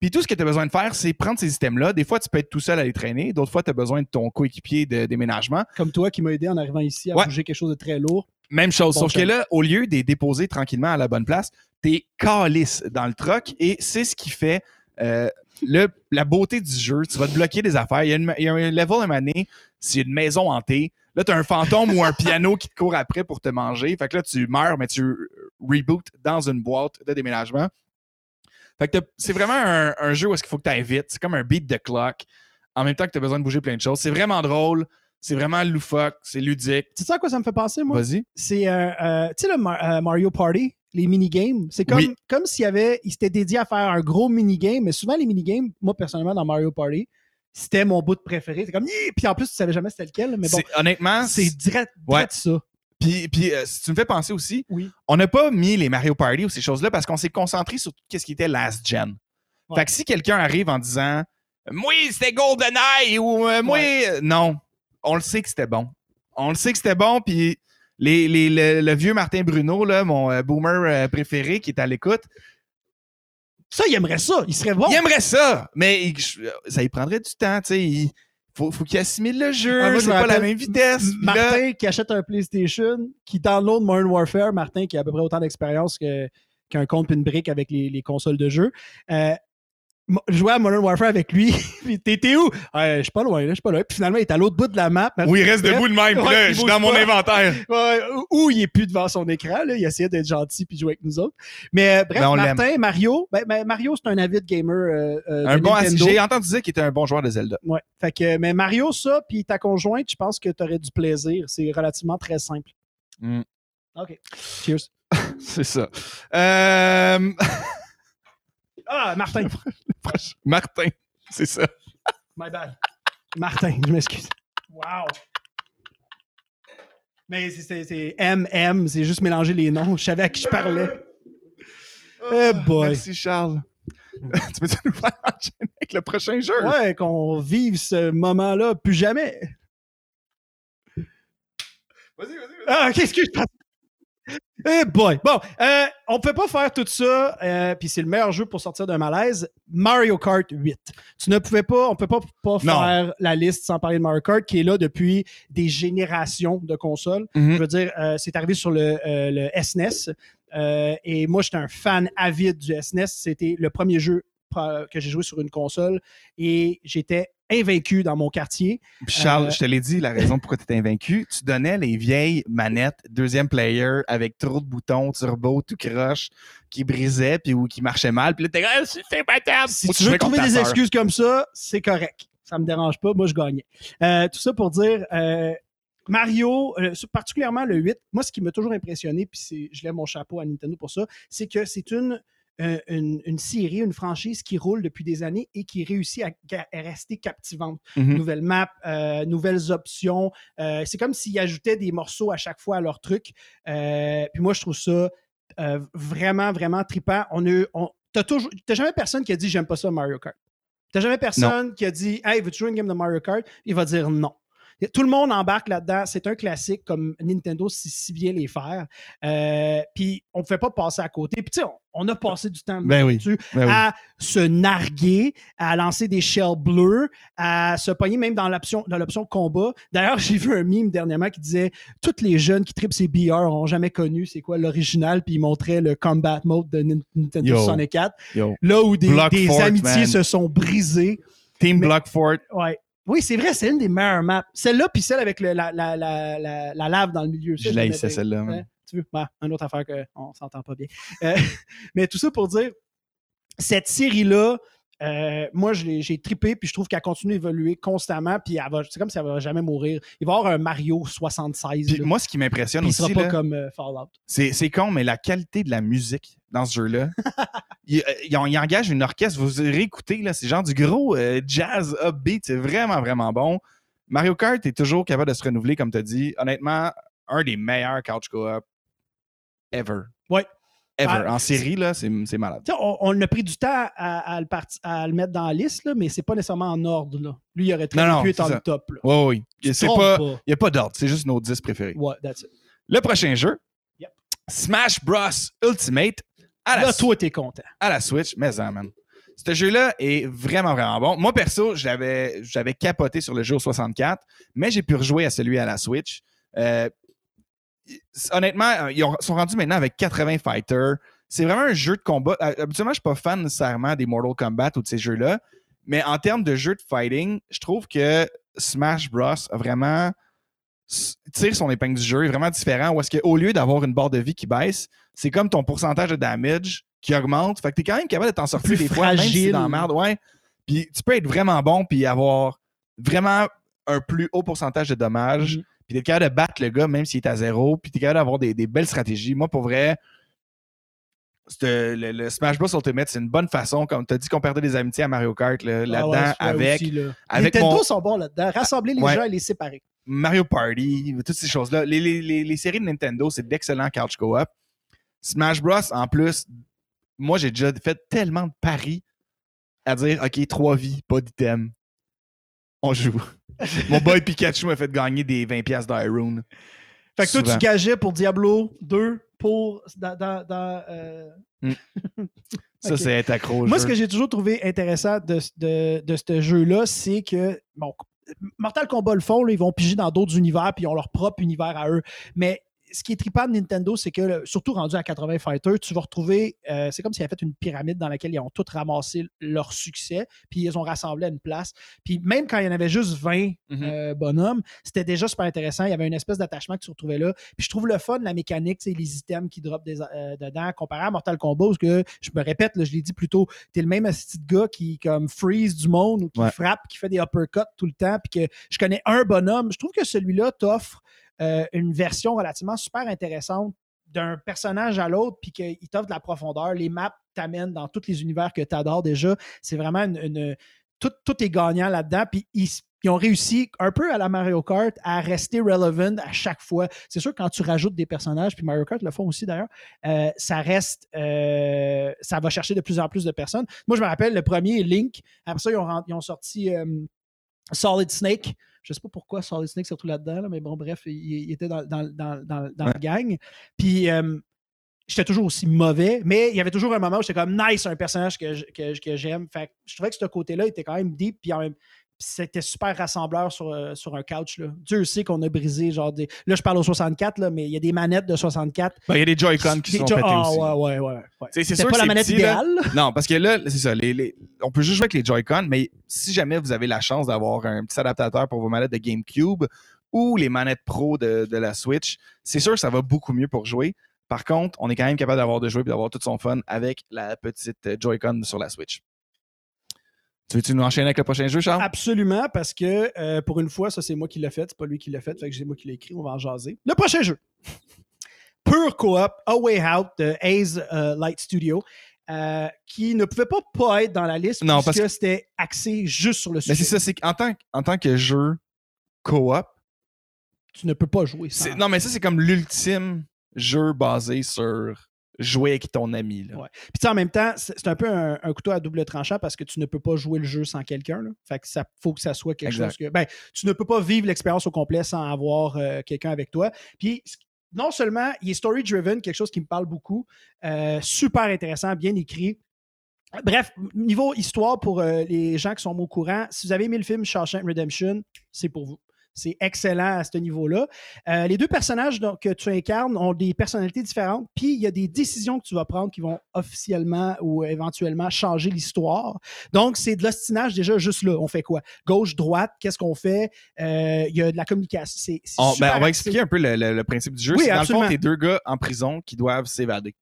Puis tout ce que tu as besoin de faire, c'est prendre ces items-là. Des fois, tu peux être tout seul à les traîner. D'autres fois, tu as besoin de ton coéquipier de déménagement. Comme toi qui m'as aidé en arrivant ici à Ouais. bouger quelque chose de très lourd. Même chose. Bon sauf que là, au lieu de les déposer tranquillement à la bonne place, t'es calice dans le truck et c'est ce qui fait euh, le, la beauté du jeu. Tu vas te bloquer des affaires. Il y a, une- il y a un level à c'est une maison hantée. Là, tu as un fantôme ou un piano qui te court après pour te manger. Fait que là, tu meurs, mais tu rebootes dans une boîte de déménagement. Fait que c'est vraiment un, un jeu où est-ce qu'il faut que tu ailles vite. C'est comme un beat de clock. En même temps que tu as besoin de bouger plein de choses. C'est vraiment drôle. C'est vraiment loufoque. C'est ludique. Tu sais à quoi ça me fait penser, moi? Vas-y. C'est, euh, euh, tu sais, le Mar- euh, Mario Party, les minigames? C'est comme, Oui. comme s'il y avait, il s'était dédié à faire un gros minigame, mais souvent les minigames, moi personnellement, dans Mario Party, c'était mon bout de préféré. C'est comme, puis en plus, tu savais jamais c'était lequel, mais bon, honnêtement, c'est direct, Ouais. direct ça. Puis, puis euh, si tu me fais penser aussi, Oui. on n'a pas mis les Mario Party ou ces choses-là parce qu'on s'est concentré sur tout ce qui était last gen. Ouais. Fait que si quelqu'un arrive en disant Moi, c'était GoldenEye ou euh, Moi, euh, non, on le sait que c'était bon. On le sait que c'était bon, puis les, les- le, le vieux Martin Bruno, là, mon euh, boomer euh, préféré qui est à l'écoute, Ça, il aimerait ça. Il serait bon. il aimerait ça, mais il- ça lui prendrait du temps, tu sais. Il faut, faut qu'il assimile le jeu, Ah, je c'est pas la même vitesse. Là- Martin qui achète un PlayStation, qui download Modern Warfare, Martin qui a à peu près autant d'expérience que- qu'un compte puis une brique avec les, les consoles de jeu. Euh, jouais à Modern Warfare avec lui. t'es t'es où? Ouais, je suis pas loin, là, je suis pas loin. Puis finalement, il est à l'autre bout de la map. où il reste Bref. debout de même, Ouais, là, je suis dans mon pas. inventaire. Ouais, ou- il est plus devant son écran, là. il essayait d'être gentil puis de jouer avec nous autres. Mais euh, bref, Ben, on Martin, Mario, ben, ben, Mario, c'est un avid gamer. euh, euh, Un de bon. J'ai entendu dire qu'il était un bon joueur de Zelda. Ouais. Fait que, mais Mario, ça, puis ta conjointe, je pense que tu aurais du plaisir. C'est relativement très simple. Mm. OK. Cheers. C'est ça. Euh, Ah, Martin. Martin, c'est ça. My bad. Martin, je m'excuse. Wow. Mais c'est- MM, c'est juste mélanger les noms. Je savais à qui je parlais. Eh boy. Merci, Charles. tu peux nous faire enchaîner avec le prochain jeu? Ouais, qu'on vive ce moment-là plus jamais. Vas-y, vas-y, vas-y. Ah, qu'est-ce que je pense? Eh boy! Bon, euh, on ne peut pas faire tout ça, euh, puis c'est le meilleur jeu pour sortir d'un malaise. Mario Kart 8. Tu ne pouvais pas, on ne peut pas, faire la liste sans parler de Mario Kart, qui est là depuis des générations de consoles. Mhm. Je veux dire, euh, c'est arrivé sur le, le SNES. euh, et moi, j'étais un fan avide du SNES. C'était le premier jeu que j'ai joué sur une console et j'étais invaincu dans mon quartier. Puis Charles, Euh, je te l'ai dit, la raison pourquoi tu étais invaincu, tu donnais les vieilles manettes deuxième player avec trop de boutons, turbo, tout croche, qui brisaient puis ou qui marchaient mal. Puis là, t'es ah, c'est imbattable. Si Faut que tu veux trouver des excuses comme ça, c'est correct. Ça me dérange pas. Moi, je gagnais. Euh, tout ça pour dire, euh, Mario, euh, particulièrement le 8, moi, ce qui m'a toujours impressionné, puis je lève mon chapeau à Nintendo pour ça, c'est que c'est une, euh, une, une série, une franchise qui roule depuis des années et qui réussit à, rester captivante. Mhm. Nouvelles maps, euh, nouvelles options. Euh, c'est comme s'ils ajoutaient des morceaux à chaque fois à leur truc. Euh, puis moi, je trouve ça vraiment, vraiment trippant. On a, on, t'as toujours, t'as jamais personne qui a dit j'aime pas ça Mario Kart. T'as jamais personne qui a dit Hey, veux-tu jouer une game de Mario Kart? Il va dire non. Tout le monde embarque là-dedans. C'est un classique comme Nintendo sait si bien les faire. Euh, puis on ne fait pas passer à côté. Puis tu sais, on, on a passé du temps Ben oui. dessus Ben oui. à se narguer, à lancer des shells bleus, à se pogner même dans l'option dans l'option combat. D'ailleurs, j'ai vu un meme dernièrement qui disait tous les jeunes qui tripent ces BR n'ont jamais connu c'est quoi l'original, puis il montrait le combat mode de Nin- Nintendo. 64, Yo. là où des, Block des Fort, amitiés man. se sont brisées. Team mais- Block Fort. Ouais. Oui, c'est vrai, c'est une des meilleures maps. Celle-là, puis celle avec le- la, la, la, la, la lave dans le milieu. Je l'ai celle-là. Ouais, Tu veux? Ouais, une autre affaire qu'on s'entend pas bien. Euh, mais tout ça pour dire, cette série-là, euh, moi, j'ai trippé, puis je trouve qu'elle continue d'évoluer constamment, puis c'est comme si elle va jamais mourir. Il va y avoir un Mario 76. Puis là, moi, ce qui m'impressionne puis il aussi, sera pas là, comme euh, Fallout. c'est con, mais la qualité de la musique dans ce jeu-là, il, euh, il en- il engage une orchestre, vous réécoutez, là, c'est genre du gros euh, jazz upbeat, c'est vraiment, vraiment bon. Mario Kart est toujours capable de se renouveler, comme tu as dit. Honnêtement, un des meilleurs couch co-op ever. Ouais. Ever. Ah, en série, là, c'est malade. On, on a pris du temps à, à le, parti- à le mettre dans la liste, là, mais c'est pas nécessairement en ordre. Là. Lui, il aurait très Non, bien non, pu être le top. Là. Oui, oui. Il n'y a pas d'ordre, c'est juste nos 10 préférés. Ouais, that's it. Le prochain jeu, Yep. Smash Bros. Ultimate à la, Là, toi, t'es content. à la Switch, mais ça, man. Ce jeu-là est vraiment, vraiment bon. Moi, perso, j'avais j'avais capoté sur le jeu au 64, mais j'ai pu rejouer à celui à la Switch. Euh, honnêtement, ils ont- sont rendus maintenant avec 80 fighters. C'est vraiment un jeu de combat. Euh, Habituellement, je suis pas fan nécessairement des Mortal Kombat ou de ces jeux-là, mais en termes de jeu de fighting, je trouve que Smash Bros. a vraiment tire son épingle du jeu, est vraiment différent. Où est-ce qu'au lieu d'avoir une barre de vie qui baisse, c'est comme ton pourcentage de damage qui augmente. Fait que t'es quand même capable de t'en sortir Plus des fois, même si c'est fragile. dans la merde. Ouais. Puis tu peux être vraiment bon puis avoir vraiment un plus haut pourcentage de dommages. Mhm. Puis t'es capable de battre le gars même s'il est à zéro. Puis t'es capable d'avoir des, des belles stratégies. Moi, pour vrai, le, le Smash Bros Ultimate, c'est une bonne façon. Comme tu as dit qu'on perdait des amitiés à Mario Kart là, Ah là-dedans ouais, ouais, avec, aussi, là. avec Nintendo mon- sont bons là-dedans. Rassembler les Ouais. gens et les séparer. Mario Party, toutes ces choses-là. Les, les- les- les séries de Nintendo, c'est d'excellents couch co-op. Smash Bros, en plus, moi, j'ai déjà fait tellement de paris à dire OK, trois vies, pas d'item. On joue. Mon boy Pikachu m'a fait gagner des 20$ d'Iron. Fait que toi, tu gageais pour Diablo 2 pour. Dans, dans- dans, euh, Ça, Ok. c'est être accro. Moi, jeu. ce que j'ai toujours trouvé intéressant de, de, de ce jeu-là, c'est que, bon, Mortal Kombat le font, là, ils vont piger dans d'autres univers, puis ils ont leur propre univers à eux. Mais ce qui est trippant de Nintendo, c'est que, surtout rendu à 80 Fighters, tu vas retrouver, euh, c'est comme s'ils avaient fait une pyramide dans laquelle ils ont tous ramassé leur succès, puis ils ont rassemblé à une place. Puis même quand il y en avait juste 20 Mhm. euh, bonhommes, c'était déjà super intéressant. Il y avait une espèce d'attachement que tu retrouvais là. Puis je trouve le fun, la mécanique, les items qui drop des, euh, dedans, comparé à Mortal Kombat, parce que je me répète, là, je l'ai dit plus tôt, t'es le même de gars qui comme freeze du monde ou qui Ouais. frappe, qui fait des uppercuts tout le temps, puis que je connais un bonhomme. Je trouve que celui-là t'offre euh, une version relativement super intéressante d'un personnage à l'autre, puis qu'il t'offre de la profondeur. Les maps t'amènent dans tous les univers que tu adores déjà. C'est vraiment une. tout, tout est gagnant là-dedans, puis ils, ont réussi, un peu à la Mario Kart, à rester relevant à chaque fois. C'est sûr quand tu rajoutes des personnages, puis Mario Kart le font aussi d'ailleurs, euh, ça reste. euh, ça va chercher de plus en plus de personnes. Moi, je me rappelle, le premier, Link, après ça, ils ont, sorti Solid Snake. Je sais pas pourquoi Solid Snake se retrouve là-dedans, là, mais bon, bref, il, il était dans, dans, dans, dans, dans Ouais. la gang. Puis euh, j'étais toujours aussi mauvais, mais il y avait toujours un moment où j'étais comme nice, un personnage que, je- que, que j'aime. Fait que je trouvais que ce côté-là était quand même deep, puis en même c'était super rassembleur sur, euh, sur un couch. Là. Dieu sait qu'on a brisé, genre des. Là, je parle au 64, là, mais il y a des manettes de 64. Ben, Il y a des Joy-Con qui Des sont Jo- pétés Ah, aussi. ouais, ouais, ouais. ouais. Tu sais, C'est pas que la manette petit, là. idéale. Non, parce que là, c'est ça. les- les- on peut juste jouer avec les Joy-Con, mais si jamais vous avez la chance d'avoir un petit adaptateur pour vos manettes de GameCube ou les manettes Pro de, de la Switch, c'est sûr que ça va beaucoup mieux pour jouer. Par contre, on est quand même capable d'avoir de jouer et d'avoir tout son fun avec la petite euh, Joy-Con sur la Switch. Tu veux-tu nous enchaîner avec le prochain jeu, Charles? Absolument, parce que euh, pour une fois, ça c'est moi qui l'ai fait, c'est pas lui qui l'a fait, fait que c'est moi qui l'ai écrit, on va en jaser. Le prochain jeu. Pure Co-op, A Way Out de Haze euh, Light Studio, euh, qui ne pouvait pas, pas être dans la liste Non, parce que- c'était axé juste sur le Mais sujet. c'est ça, c'est qu'en tant, en tant que jeu coop, Tu ne peux pas jouer c'est- non, mais ça, c'est comme l'ultime jeu basé sur jouer avec ton ami. là. Ouais. Puis en même temps, c'est un peu un, un couteau à double tranchant parce que tu ne peux pas jouer le jeu sans quelqu'un. Fait que ça faut que ça soit quelque Exact. chose que. Ben, tu ne peux pas vivre l'expérience au complet sans avoir euh, quelqu'un avec toi. Puis non seulement il est story-driven, quelque chose qui me parle beaucoup, euh, super intéressant, bien écrit. Bref, niveau histoire pour euh, les gens qui sont au courant, si vous avez aimé le film Shawshank Redemption, c'est pour vous. C'est excellent à ce niveau-là. Euh, les deux personnages donc, que tu incarnes ont des personnalités différentes, puis il y a des décisions que tu vas prendre qui vont officiellement ou éventuellement changer l'histoire. Donc, c'est de l'ostinage déjà juste là. On fait quoi? Gauche, droite, qu'est-ce qu'on fait? Euh, Il y a de la communication. C'est, c'est On, super ben, on va expliquer un peu le, le- le principe du jeu. Oui, c'est dans absolument. le fond, t'es deux gars en prison qui doivent s'évader.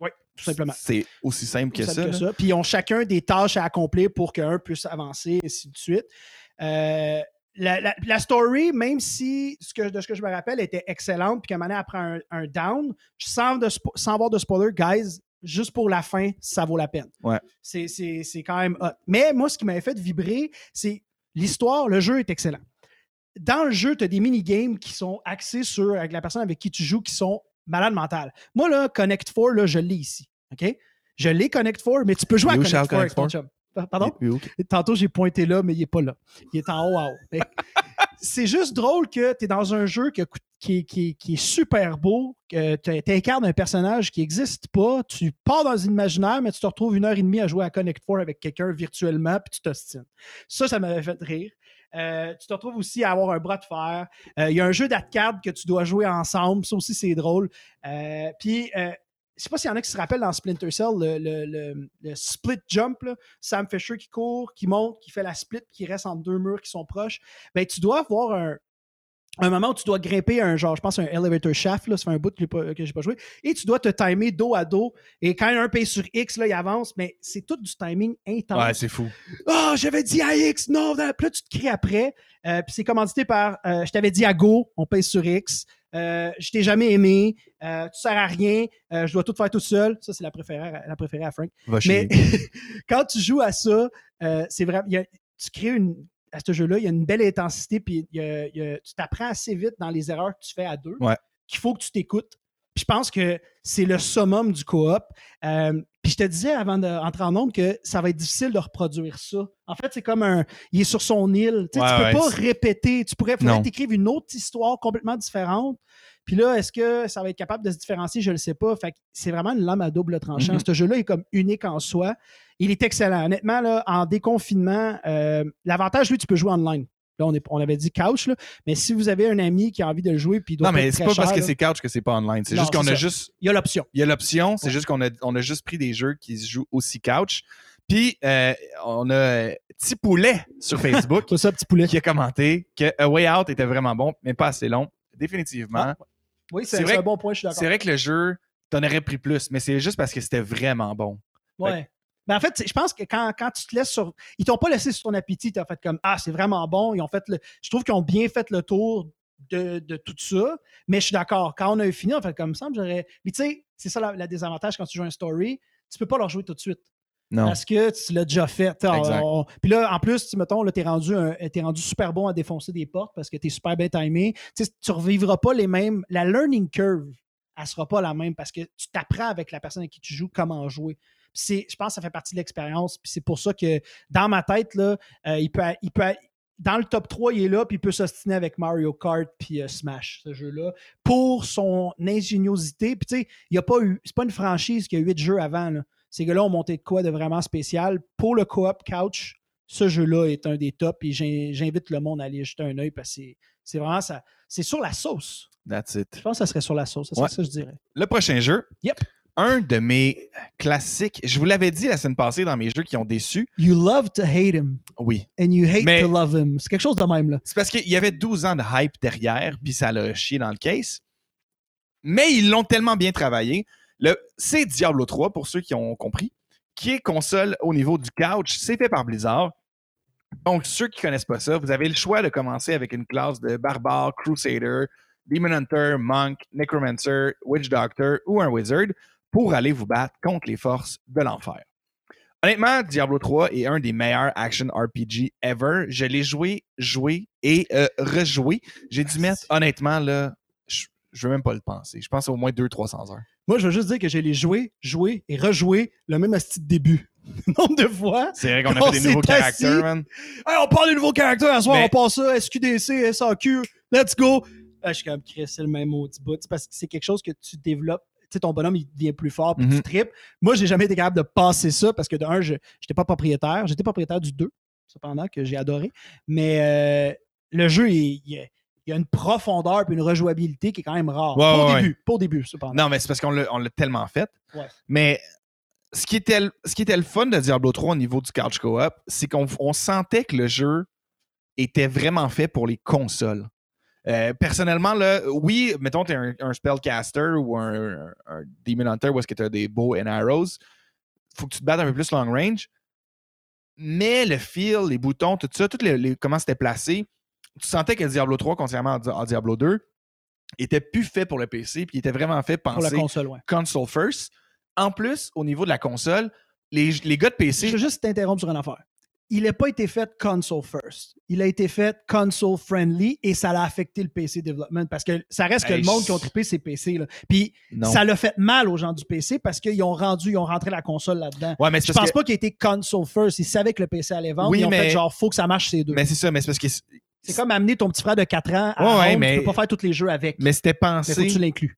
Oui, tout simplement. C'est aussi simple que Simple ça. que ça. Puis ils ont chacun des tâches à accomplir pour qu'un puisse avancer, et ainsi de suite. Euh, la, la- la story, même si ce que, de ce que je me rappelle était excellente, puis qu'à un moment donné, après un, un down, sans, de spo- sans avoir de spoiler, guys, juste pour la fin, ça vaut la peine. Ouais. C'est, quand même hot. Mais moi, ce qui m'avait fait vibrer, c'est l'histoire, le jeu est excellent. Dans le jeu, tu as des mini-games qui sont axés sur avec la personne avec qui tu joues qui sont malades mentales. Moi, là, Connect 4, là, je l'ai ici. OK? Je l'ai Connect 4, mais tu peux jouer à Connect Charles, 4 avec ton Connect chum. Pardon? Tantôt, j'ai pointé là, mais il n'est pas là. Il est en haut à haut. C'est juste drôle que tu es dans un jeu qui, est- qui est- qui est super beau, que tu incarnes un personnage qui n'existe pas, tu pars dans l'imaginaire, mais tu te retrouves une heure et demie à jouer à Connect 4 avec quelqu'un virtuellement, puis tu t'ostines. Ça, ça m'avait fait rire. Euh, tu te retrouves aussi à avoir un bras de fer. Euh, Il y a un jeu d'arcade que tu dois jouer ensemble. Ça aussi, c'est drôle. Euh, puis, je sais pas s'il y en a qui se rappellent dans Splinter Cell, le split jump, là. Sam Fisher qui court, qui monte, qui fait la split, qui reste entre deux murs qui sont proches. Ben, tu dois avoir un, un moment où tu dois grimper un genre, je pense, un elevator shaft, là, ça fait un bout que j'ai pas, joué, et tu dois te timer dos à dos. Et quand un paye sur X, là, il avance, mais c'est tout du timing intense. Ouais, c'est fou. Oh, j'avais dit à X, non, là, tu te cries après. Euh, puis c'est commandité par euh, Je t'avais dit à Go, on paye sur X. Euh, je t'ai jamais aimé. Euh, tu sers à rien. Euh, je dois tout faire tout seul. Ça, c'est la préférée, la préférée à Frank. Va Mais quand tu joues à ça, c'est y a- tu crées une. À ce jeu-là, il y a une belle intensité, puis il y a- il y a- tu t'apprends assez vite dans les erreurs que tu fais à deux Ouais. qu'il faut que tu t'écoutes. Puis je pense que c'est le summum du coop. Euh, puis je te disais avant d'entrer en nombre que ça va être difficile de reproduire ça. En fait, c'est comme un. Il est sur son île. Tu sais, Ouais, tu peux ouais, pas répéter. Tu pourrais t'écrives une autre histoire complètement différente. Puis là, est-ce que ça va être capable de se différencier? Je ne le sais pas. Fait que c'est vraiment une lame à double tranchant. Mhm. Ce jeu-là est comme unique en soi. Il est excellent. Honnêtement, là, en déconfinement, euh, l'avantage, lui, tu peux jouer online. Là, on, est, on avait dit couch, là, mais si vous avez un ami qui a envie de le jouer, puis il doit Non, mais c'est pas parce que c'est couch que c'est pas online. C'est juste qu'on a ça. juste. il y a l'option. Il y a l'option, c'est Ouais. juste qu'on a, on a juste pris des jeux qui se jouent aussi couch. Puis, euh, on a Petit Poulet sur Facebook C'est ça, petit poulet. qui a commenté que A Way Out était vraiment bon, mais pas assez long. Définitivement. Ah, Oui, c'est un bon point, je suis d'accord. C'est vrai que le jeu, t'en aurais pris plus, mais c'est juste parce que c'était vraiment bon. Ouais. Mais en fait, je pense que quand, quand tu te laisses sur. Ils t'ont pas laissé sur ton appétit, t'as fait comme Ah, c'est vraiment bon. Ils ont fait le. Je trouve qu'ils ont bien fait le tour de, de tout ça. Mais je suis d'accord. Quand on a fini, on fait comme ça. J'aurais. Mais tu sais, c'est ça la, la désavantage quand tu joues un story. Tu peux pas leur jouer tout de suite. Non. Parce que tu l'as déjà fait. T'sais, on- Puis là, en plus, tu mettons, là, t'es rendu, un- t'es rendu super bon à défoncer des portes parce que t'es super bien timé. Tu sais, tu revivras pas les mêmes. La learning curve, elle sera pas la même parce que tu t'apprends avec la personne avec qui tu joues comment jouer. C'est- je pense que ça fait partie de l'expérience. Puis c'est pour ça que dans ma tête, là, euh, il peut, il peut, dans le top 3, il est là, puis il peut s'ostiner avec Mario Kart puis euh, Smash, ce jeu-là, pour son ingéniosité. Puis tu sais, il y a pas eu, c'est pas une franchise qui a huit jeux avant. Là. Ces gars-là ont monté de quoi de vraiment spécial. Pour le co-op couch, ce jeu-là est un des tops et j'in- j'invite le monde à aller jeter un œil parce que c'est- c'est vraiment ça. C'est sur la sauce. That's it. Je pense que ça serait sur la sauce. Ouais. ça, je dirais. Le prochain jeu. Yep. Un de mes classiques. Je vous l'avais dit la semaine passée dans mes jeux qui ont déçu. You love to hate him Oui. and you hate Mais- to love him. C'est quelque chose de même, là. C'est parce qu'il y avait 12 ans de hype derrière, puis ça l'a chié dans le case. Mais ils l'ont tellement bien travaillé. Le, c'est Diablo 3, pour ceux qui ont compris, qui est console au niveau du couch. C'est fait par Blizzard. Donc, ceux qui connaissent pas ça, vous avez le choix de commencer avec une classe de barbare, crusader, demon hunter, monk, necromancer, witch doctor ou un wizard pour aller vous battre contre les forces de l'enfer. Honnêtement, Diablo 3 est un des meilleurs action RPG ever. Je l'ai joué, joué et euh, rejoué. J'ai dû mettre, honnêtement, là, je, je veux même pas le penser. Je pense au moins 200-300 heures. Moi, je veux juste dire que j'ai les joué, joué et rejoué le même asti de début. Nombre de fois. C'est vrai qu'on a On fait des nouveaux caractères, man. Hey, on parle des nouveaux caractères à soir, Mais- on passe ça, SQDC, SAQ, let's go. Je suis comme Chris, c'est le même maudit bout. Parce que c'est quelque chose que tu développes. Tu sais, ton bonhomme, il devient plus fort, puis tu Mhm. tripes. Moi, j'ai jamais été capable de passer ça parce que de un, je n'étais pas propriétaire. J'étais propriétaire du 2, cependant, que j'ai adoré. Mais euh, le jeu, il, il il y a une profondeur et une rejouabilité qui est quand même rare. Ouais, pour ouais, début, début, cependant. Non, mais c'est parce qu'on l'a, tellement fait. Mais ce qui, était, le- ce qui était le fun de Diablo 3 au niveau du couch co-op, c'est qu'on on sentait que le jeu était vraiment fait pour les consoles. Euh, personnellement, là, oui, mettons, tu es un, un spellcaster ou un, un- un demon hunter où est-ce que tu as des bows and arrows, faut que tu te battes un peu plus long range. Mais le feel, les boutons, tout ça, tout les, les- comment c'était placé, tu sentais que Diablo 3, contrairement à, Di- à Diablo 2, était plus fait pour le PC, puis il était vraiment fait pour la penser console, ouais. console first. En plus, au niveau de la console, les, les gars de Je PC, veux juste t'interrompre sur une affaire. il n'a pas été fait console first. Il a été fait console friendly et ça l'a affecté le PC development parce que ça reste que Hey, le monde qui je- trippé ces PC. Là. Puis Non. ça l'a fait mal aux gens du PC parce qu'ils ont rendu, ils ont rentré la console là-dedans. Ouais, mais Je pense que- pas qu'il a été console first. Ils savaient que le PC allait vendre. Oui, ils ont mais- fait genre, faut que ça marche ces deux. Mais c'est ça, mais c'est parce que. C'est comme amener ton petit frère de 4 ans à Ouais, ouais, home, mais- tu peux pas faire tous les jeux avec. Mais c'était Mais faut que pensé. tu l'inclus.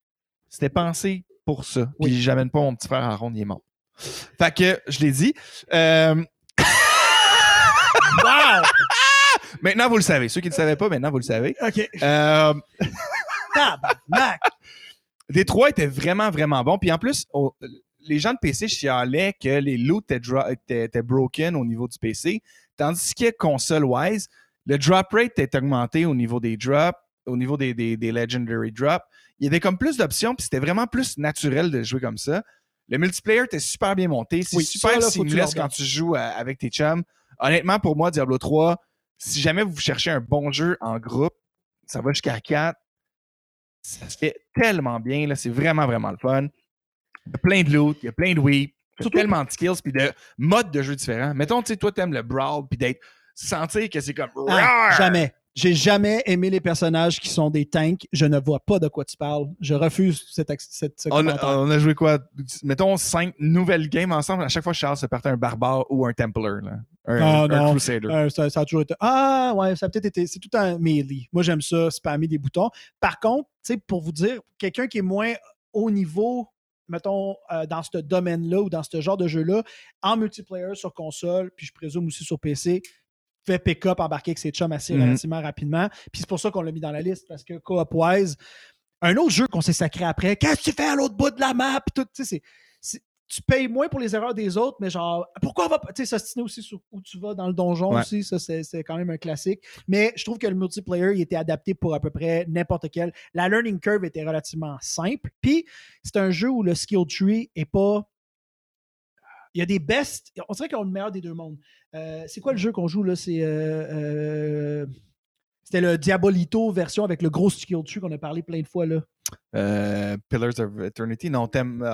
C'était pensé pour ça. Oui. Puis j'amène pas mon petit frère à ronde, il est mort. Fait que, je l'ai dit. Euh, Wow! maintenant, vous le savez. Ceux qui ne le savaient pas, maintenant, vous le savez. OK. Euh, Tabarnak! Détroit était vraiment, vraiment bon. Puis en plus, les gens de PC chialaient que les loots étaient- étaient broken au niveau du PC. Tandis que console-wise, le drop rate est augmenté au niveau des drops, au niveau des, des, des legendary drops. Il y avait comme plus d'options, puis c'était vraiment plus naturel de jouer comme ça. Le multiplayer était super bien monté. C'est Oui, super seamless le quand tu joues euh, avec tes chums. Honnêtement, pour moi, Diablo 3, si jamais vous cherchez un bon jeu en groupe, ça va jusqu'à 4. Ça se fait tellement bien. là. C'est vraiment, vraiment le fun. Il y a plein de loot, il y a plein de weep, il y a Surtout- tellement de skills puis de modes de jeu différents. Mettons, tu sais, toi, t'aimes le brawl puis d'être sentir que c'est comme Ah, jamais. J'ai jamais aimé les personnages qui sont des tanks. Je ne vois pas de quoi tu parles. Je refuse cette- ce On a, on a joué quoi? Mettons cinq nouvelles games ensemble. À chaque fois, Charles se partait un barbare ou un Templar. Là. Un, Ah, un. Crusader. Euh, ça, ça a toujours été. Ah, ouais, ça a peut-être été. C'est tout un melee. Moi, j'aime ça, spammer des boutons. Par contre, tu sais, pour vous dire, quelqu'un qui est moins haut niveau, mettons, euh, dans ce domaine-là ou dans ce genre de jeu-là, en multiplayer sur console, puis je présume aussi sur PC, fait pick-up, embarquer avec ses chums assez Mhm. relativement rapidement. Puis c'est pour ça qu'on l'a mis dans la liste, parce que co-op-wise, un autre jeu qu'on s'est sacré après, qu'est-ce que tu fais à l'autre bout de la map? Tout, tu payes moins pour les erreurs des autres, mais genre, pourquoi on va pas. Tu sais, aussi sur où tu vas dans le donjon Ouais. aussi, ça, c'est c'est quand même un classique. Mais je trouve que le multiplayer, il était adapté pour à peu près n'importe quel. La learning curve était relativement simple. Puis, c'est un jeu où le skill tree est pas. Il y a des best. On dirait qu'on a le meilleur des deux mondes. Euh, c'est quoi le jeu qu'on joue là? C'est. euh, euh, C'était le Diabolito version avec le gros skill tree qu'on a parlé plein de fois là. Pillars of Eternity. Non, t'aimes.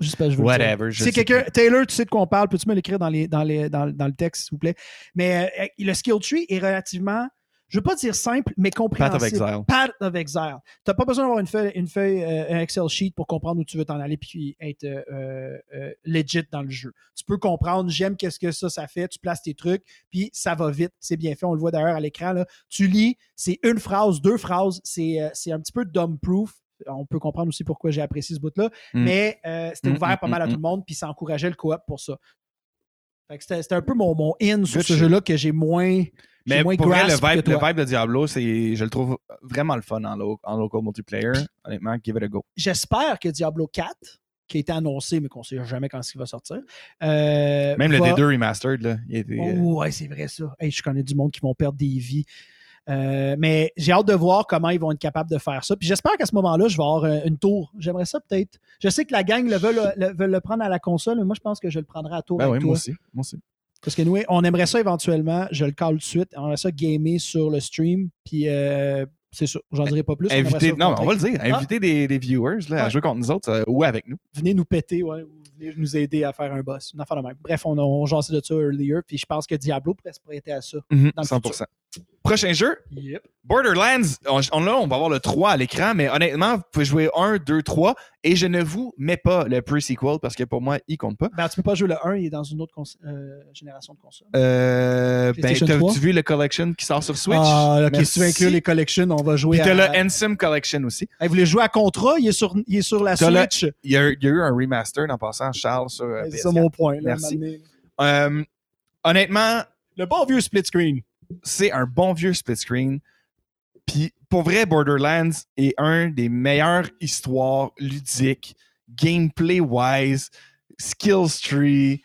Juste que je veux whatever. C'est quelqu'un. Taylor, tu sais de quoi on parle, peux-tu me l'écrire dans, les, dans, les, dans, dans le texte, s'il vous plaît? Mais le skill tree est relativement, je veux pas dire simple, mais compréhensible. Exile. Path of Exile. Tu n'as pas besoin d'avoir une feuille, une feuille euh, un Excel sheet pour comprendre où tu veux t'en aller puis être euh, euh, legit dans le jeu. Tu peux comprendre, j'aime qu'est-ce que ça, ça fait, tu places tes trucs, puis ça va vite, c'est bien fait. On le voit d'ailleurs à l'écran. là. Tu lis, c'est une phrase, deux phrases, c'est euh, c'est un petit peu dumb-proof. On peut comprendre aussi pourquoi j'ai apprécié ce bout-là. Mm. Mais euh, c'était Mm, ouvert mm, pas mal à tout le monde, puis ça encourageait le coop pour ça. C'était c'était un peu mon, mon in sur ce jeu-là que j'ai moins. Mais pour vrai, le vibe, le vibe de Diablo, c'est, je le trouve vraiment le fun en, lo- en local multiplayer. Honnêtement, give it a go. J'espère que Diablo 4, qui a été annoncé, mais qu'on ne sait jamais quand il va sortir. euh, Même le va- D2 Remastered, là, il était, euh, Oh, ouais, c'est vrai ça. Hey, je connais du monde qui vont perdre des vies. Euh, mais j'ai hâte de voir comment ils vont être capables de faire ça. Puis j'espère qu'à ce moment-là, je vais avoir une tour. J'aimerais ça peut-être. Je sais que la gang le veut, le, le- veut le prendre à la console, mais moi, je pense que je le prendrai à tour Ben avec oui, toi. moi aussi. Moi aussi. Parce que nous, on aimerait ça éventuellement. Je le cale tout de suite. On aimerait ça gamer sur le stream. Puis euh, c'est ça. J'en dirai pas plus. On Inviter, vous non, mais on va le dire. Inviter des, des viewers là, à jouer contre nous autres euh, ou avec nous. Venez nous péter, ouais, ou venez nous aider à faire un boss. Une affaire de même. Bref, on a on de ça earlier. Puis je pense que Diablo pourrait se prêter à ça. Dans le 100%. Prochain jeu, Yep. Borderlands. On, on- là, on va avoir le 3 à l'écran, mais honnêtement, vous pouvez jouer 1, 2, 3 et je ne vous mets pas le pre-sequel parce que pour moi, il compte pas. Ben, tu peux pas jouer le 1, il est dans une autre euh, génération de console. Euh, ben, PlayStation t'as 3? tu vu le collection qui sort sur Switch? Ah, ok, si tu veux inclure les collections, on va jouer Puis t'as à... le Ensim Collection aussi. Hey, vous voulez jouer à Contra? Il est sur, il est sur la T'as le- Switch. Il y, a, il y a eu un remaster en passant, Charles, sur euh, C'est PS4. ça mon point. Là, Merci. Euh, honnêtement, Le bon vieux split screen. C'est un bon vieux split screen. Puis pour vrai, Borderlands est un des meilleures histoires ludiques, gameplay-wise, skills tree.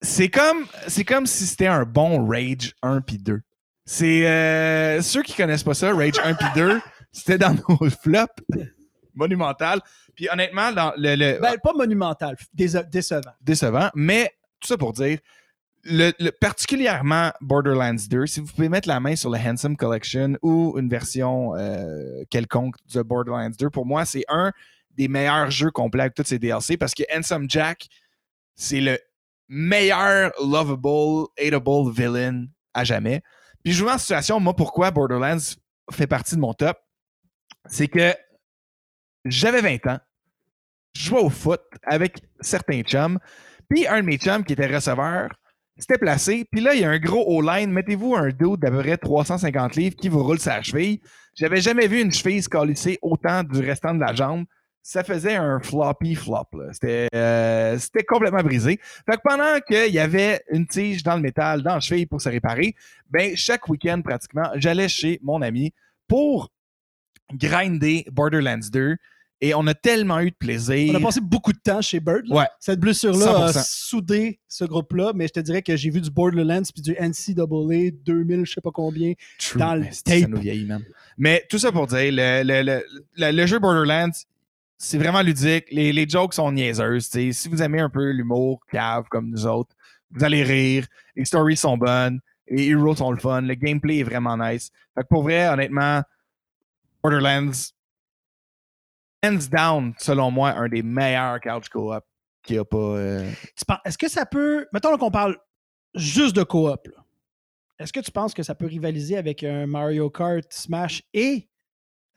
C'est comme, c'est comme si c'était un bon Rage 1 puis 2. C'est euh, ceux qui connaissent pas ça, Rage 1 puis 2, c'était dans nos flops monumental. Puis honnêtement, dans le, le- Ben, pas monumental, décevant. décevant, mais tout ça pour dire, particulièrement Borderlands 2, si vous pouvez mettre la main sur le Handsome Collection ou une version euh, quelconque de Borderlands 2, pour moi, c'est un des meilleurs jeux complets avec tous ces DLC parce que Handsome Jack, c'est le meilleur lovable, hateable villain à jamais. Puis je vous en situation, moi, pourquoi Borderlands fait partie de mon top, c'est que j'avais 20 ans, je jouais au foot avec certains chums, puis un de mes chums qui était receveur, s'était placé, puis là, il y a un gros O-line, mettez-vous un dos d'à peu près 350 livres qui vous roule sa cheville. J'avais jamais vu une cheville se calisser autant du restant de la jambe. Ça faisait un floppy flop. C'était euh, c'était complètement brisé. Fait que pendant qu'il y avait une tige dans le métal, dans la cheville pour se réparer, ben chaque week-end pratiquement, j'allais chez mon ami pour grinder Borderlands 2 et on a tellement eu de plaisir. On a passé beaucoup de temps chez Bird. Ouais. Cette blessure-là a 100%. soudé ce groupe-là, mais je te dirais que j'ai vu du Borderlands puis du NCAA 2000, je sais pas combien. True. dans le c'est- Ça tape. nous vieillit, man. Mais tout ça pour dire, le, le- le- le- jeu Borderlands, c'est vraiment ludique. Les, les jokes sont niaiseuses. Si vous aimez un peu l'humour cave comme nous autres, vous allez rire. Les stories sont bonnes. Les heroes sont le fun. Le gameplay est vraiment nice. Fait que pour vrai, honnêtement, Borderlands, hands down, selon moi, un des meilleurs couch co-op qu'il n'y a pas. euh, Est-ce que ça peut. Mettons qu'on parle juste de coop. Est-ce que tu penses que ça peut rivaliser avec un Mario Kart, Smash et.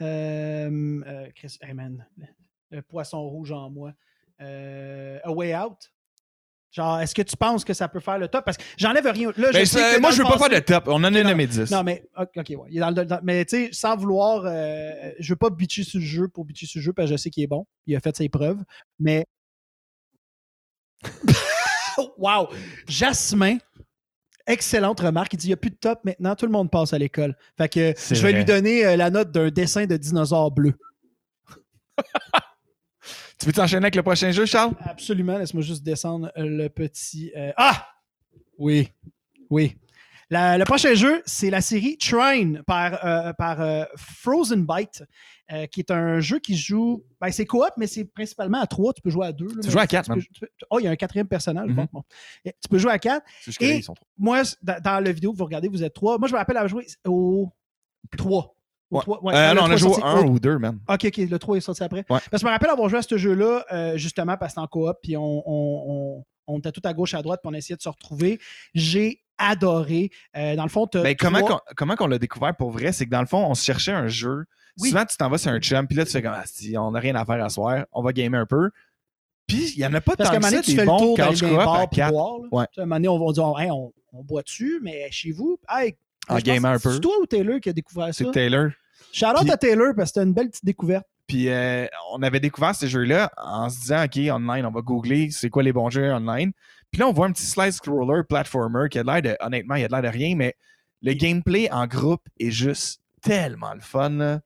euh, euh, Chris, hey le, poisson rouge en moi. A Way Out? Genre, est-ce que tu penses que ça peut faire le top? Parce que j'enlève rien. Là, je Ben, sais que moi, je le veux pas passé- faire de top. On en a nommé 10. Non, mais, ok, ouais. Il est dans le- dans- mais tu sais, sans vouloir, euh, je veux pas bitcher sur le jeu pour bitcher sur le jeu parce que je sais qu'il est bon. Il a fait ses preuves. Mais. wow! Jasmin, excellente remarque. Il dit il n'y a plus de top maintenant, tout le monde passe à l'école. Fait que je vais vrai. lui donner euh, la note d'un dessin de dinosaure bleu. Tu veux t'enchaîner avec le prochain jeu, Charles? Absolument. Laisse-moi juste descendre euh, le petit. euh, Ah! Oui. Oui. La- le prochain jeu, c'est la série Trine par, euh, par euh, Frozen euh, qui est un jeu qui joue. Ben, c'est coop, mais c'est principalement à trois. Tu peux jouer à deux. là, mais joues à quatre, même. tu Oh, il y a un quatrième personnage. Mhm. bon, Tu peux jouer à quatre. Et- ils sont trois. Moi, dans, dans la vidéo que vous regardez, vous êtes trois. Moi, je me rappelle avoir joué au trois. Ouais, Euh, non, le on a joué un ou deux, man. Ok, ok, le 3 est sorti après. Parce que je me rappelle avoir joué à ce jeu-là, euh, justement, parce que c'était en coop, puis on, on, on, on était tout à gauche, à droite, puis on essayait de se retrouver. J'ai adoré. Euh, dans le fond, Ben, comment qu'on, comment qu'on l'a découvert pour vrai? C'est que dans le fond, on se cherchait un jeu. Oui. Souvent, tu t'en vas sur un chum, puis là, tu fais comme, ah, si, on n'a rien à faire à soir, on va gamer un peu. Puis, il n'y en a pas Parce tant que ça, tu fais le tour dans les bars boire. Ouais. À un moment donné, on va dire, Hey, on, on boit-tu, mais chez vous? Hey, En pense gamer un peu. C'est toi ou Taylor qui a découvert ça? C'est Taylor. Shout out Puis- à Taylor parce que c'était une belle petite découverte. Puis, euh, on avait découvert ce jeu-là en se disant, OK, online, on va googler c'est quoi les bons jeux online. Puis là, on voit un petit slide scroller platformer qui a l'air de, honnêtement, il a l'air de rien, mais le gameplay en groupe est juste tellement le fun. là.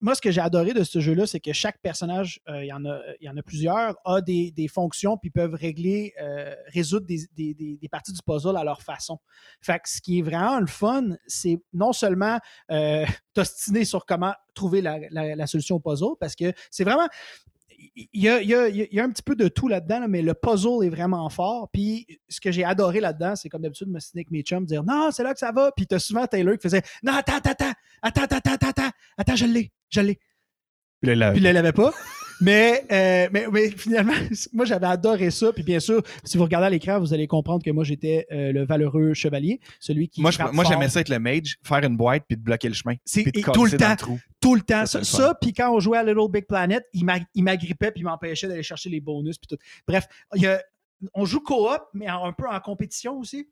Moi, ce que j'ai adoré de ce jeu-là, c'est que chaque personnage, euh, il y, en a- y en a plusieurs, a des, fonctions puis peuvent régler, euh, résoudre des, parties du puzzle à leur façon. Fait que ce qui est vraiment le fun, c'est non seulement euh, t'ostiner sur comment trouver la, solution au puzzle, parce que c'est vraiment. Il y a, un petit peu de tout là-dedans, là, mais le puzzle est vraiment fort. Puis ce que j'ai adoré là-dedans, c'est comme d'habitude, me signer avec mes chums, dire non, c'est là que ça va. Puis t'as souvent Taylor qui faisait non, attends, attends, attends, attends, attends, attends, attends, je l'ai, je l'ai. Puis là, il ne l'avait pas. Mais, euh, mais, mais finalement, moi, j'avais adoré ça. Puis bien sûr, si vous regardez à l'écran, vous allez comprendre que moi, j'étais euh, le valeureux chevalier, celui qui. moi, je- moi j'aimais ça être le mage, faire une boîte puis de bloquer le chemin. C'est- Puis de et casser tout le temps. trou. tout le temps. Ça, le puis quand on jouait à Little Big Planet, il m'a- il m'agrippait puis il m'empêchait d'aller chercher les bonus. Puis tout. Bref, il y a- on joue coop, mais un peu en compétition aussi.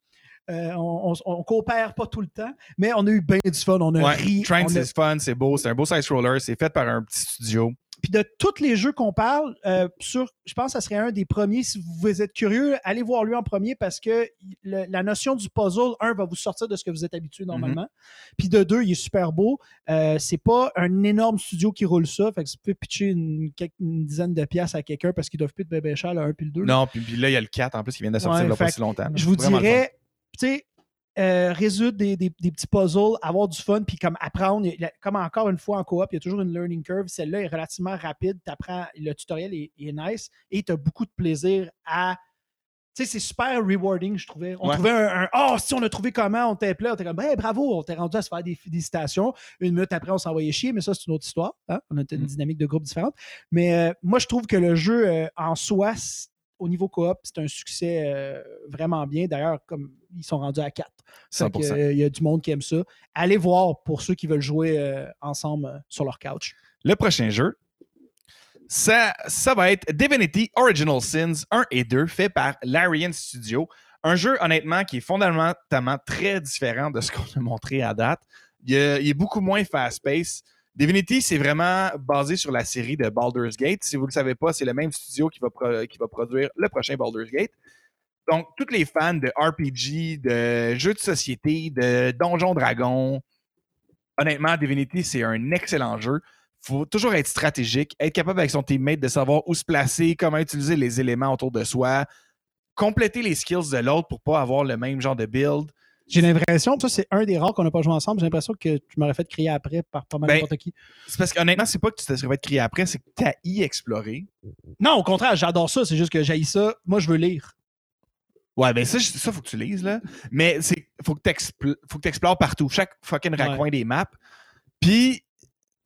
Euh, on, on, on coopère pas tout le temps, mais on a eu bien du fun. On a Ouais, ri. A- c'est fun, c'est beau, c'est un beau side-scroller, c'est fait par un petit studio. Puis de tous les jeux qu'on parle, euh, sur, je pense que ça serait un des premiers. Si vous êtes curieux, allez voir lui en premier parce que le- la notion du puzzle, un, va vous sortir de ce que vous êtes habitué normalement. Puis de deux, il est super beau. Euh, c'est pas un énorme studio qui roule ça. Fait que vous pouvez pitcher une, dizaine de piastres à quelqu'un parce qu'ils doivent plus de bébé cher, le 1 puis le 2. Non, puis, puis là, il y a le 4 en plus qui vient de sortir Ouais, a pas si longtemps. Je vous dirais, tu sais, euh, résoudre des, des- des petits puzzles, avoir du fun, puis comme apprendre, comme encore une fois en coop, il y a toujours une learning curve. Celle-là est relativement rapide. T'apprends, le tutoriel est, est nice et tu as beaucoup de plaisir à. Tu sais, c'est super rewarding, je trouvais. On Ouais. trouvait un, un, Oh, si on a trouvé comment, on t'appelait, on était comme, hey, bravo, on t'est rendu à se faire des félicitations. Une minute après, on s'envoyait chier, mais ça, c'est une autre histoire. hein. On a une Mm. dynamique de groupe différente. Mais euh, moi, je trouve que le jeu euh, en soi, au niveau coop, c'est un succès euh, vraiment bien. D'ailleurs, comme ils sont rendus à 4. 100%. euh, Il y a du monde qui aime ça. Allez voir pour ceux qui veulent jouer euh, ensemble sur leur couch. Le prochain jeu, ça, ça va être Divinity Original Sins 1 et 2, fait par Larian Studio. Un jeu, honnêtement, qui est fondamentalement très différent de ce qu'on a montré à date. Il, est- il est beaucoup moins fast-paced. Divinity, c'est vraiment basé sur la série de Baldur's Gate. Si vous ne le savez pas, c'est le même studio qui va, produire le prochain Baldur's Gate. Donc, tous les fans de RPG, de jeux de société, de Donjons Dragons, honnêtement, Divinity, c'est un excellent jeu. faut toujours être stratégique, être capable avec son teammate de savoir où se placer, comment utiliser les éléments autour de soi, compléter les skills de l'autre pour pas avoir le même genre de build. J'ai l'impression, ça c'est un des rares qu'on n'a pas joué ensemble, j'ai l'impression que tu m'aurais fait crier après par pas mal Ben, n'importe qui. C'est parce qu'honnêtement, c'est pas que tu te serais fait crier après, c'est que tu as y exploré. Non, au contraire, j'adore ça, c'est juste que j'haïs ça. Moi, je veux lire. Ouais, ben ça, ça faut que tu lises, là. Mais c'est faut que tu explores partout, chaque fucking raccoin des maps. Puis,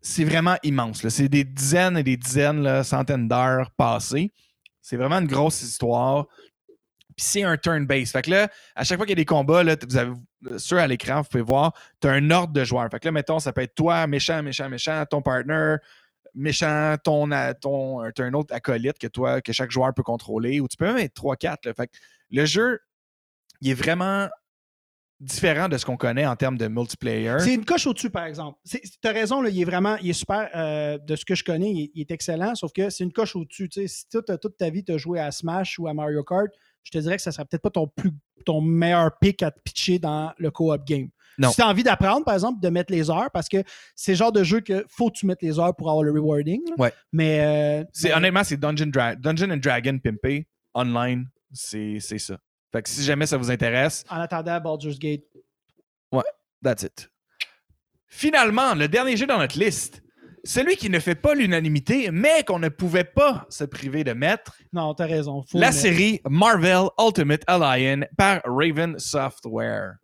c'est vraiment immense. là. C'est des dizaines et des dizaines, là, centaines d'heures passées. C'est vraiment une grosse histoire. C'est un turn-based. Fait que là, à chaque fois qu'il y a des combats, là, vous avez, sur à l'écran, vous pouvez voir, tu as un ordre de joueurs. Fait que là, mettons, ça peut être toi, méchant, méchant, méchant, ton partner, méchant, ton, ton, t'as un autre acolyte que toi, que chaque joueur peut contrôler, ou tu peux même être 3-4. là. Fait que le jeu, il est vraiment différent de ce qu'on connaît en termes de multiplayer. C'est une coche au-dessus, par exemple. Tu as raison, là, il est vraiment, il est super, euh, de ce que je connais, il est, excellent, sauf que c'est une coche au-dessus. Si toute, toute ta vie, tu as joué à Smash ou à Mario Kart, je te dirais que ça serait peut-être pas ton, plus, ton meilleur pick à te pitcher dans le co-op game. Non. Si tu as envie d'apprendre, par exemple, de mettre les heures, parce que c'est le genre de jeu que faut que tu mettes les heures pour avoir le rewarding. là. Ouais. Mais. euh, mais- honnêtement, c'est Dungeon, Dra- Dungeon and Dragon Pimpé online. C'est, ça. Fait que si jamais ça vous intéresse, En attendant, Baldur's Gate. that's it. Finalement, le dernier jeu dans notre liste, celui qui ne fait pas l'unanimité, mais qu'on ne pouvait pas se priver de mettre, Non, t'as raison. Faut la mettre. série Marvel Ultimate Alliance par Raven Software.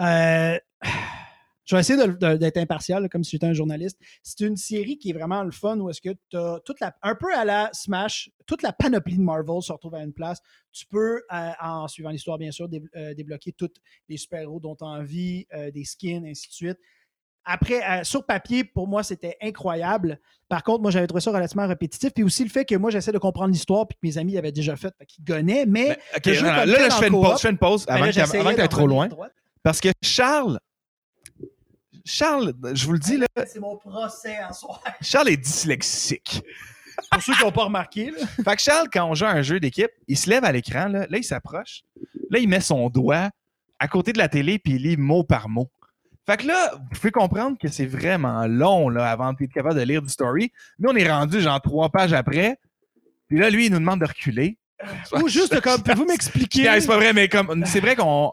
Euh, je vais essayer d'être impartial, comme si j'étais un journaliste. C'est une série qui est vraiment le fun où est-ce que tu as toute la, un peu à la Smash, toute la panoplie de Marvel se retrouve à une place. Tu peux, euh, en suivant l'histoire, bien sûr, dé- euh, débloquer tous les super-héros dont tu as envie, des skins, ainsi de suite. Après, euh, sur papier, pour moi, c'était incroyable. Par contre, moi, j'avais trouvé ça relativement répétitif. Puis aussi le fait que moi, j'essaie de comprendre l'histoire puis que mes amis l'avaient déjà fait, fait qu'ils gonnaient. Mais Ben, non, non, là, je fais une pause, je fais une pause ben avant là, que tu ailles trop loin. Parce que Charles, Charles, je vous le dis, là, C'est mon procès en soir. Charles est dyslexique. Pour ceux qui n'ont pas remarqué, là. Fait que Charles, quand on joue à un jeu d'équipe, il se lève à l'écran, là, là, il s'approche. Là, il met son doigt à côté de la télé, puis il lit mot par mot. Fait que là, vous pouvez comprendre que c'est vraiment long là, avant d'être capable de lire du story. Nous, on est rendu genre trois pages après. Puis là, lui, il nous demande de reculer. Ou juste comme, pouvez-vous m'expliquer? C'est pas vrai, mais comme c'est vrai qu'on.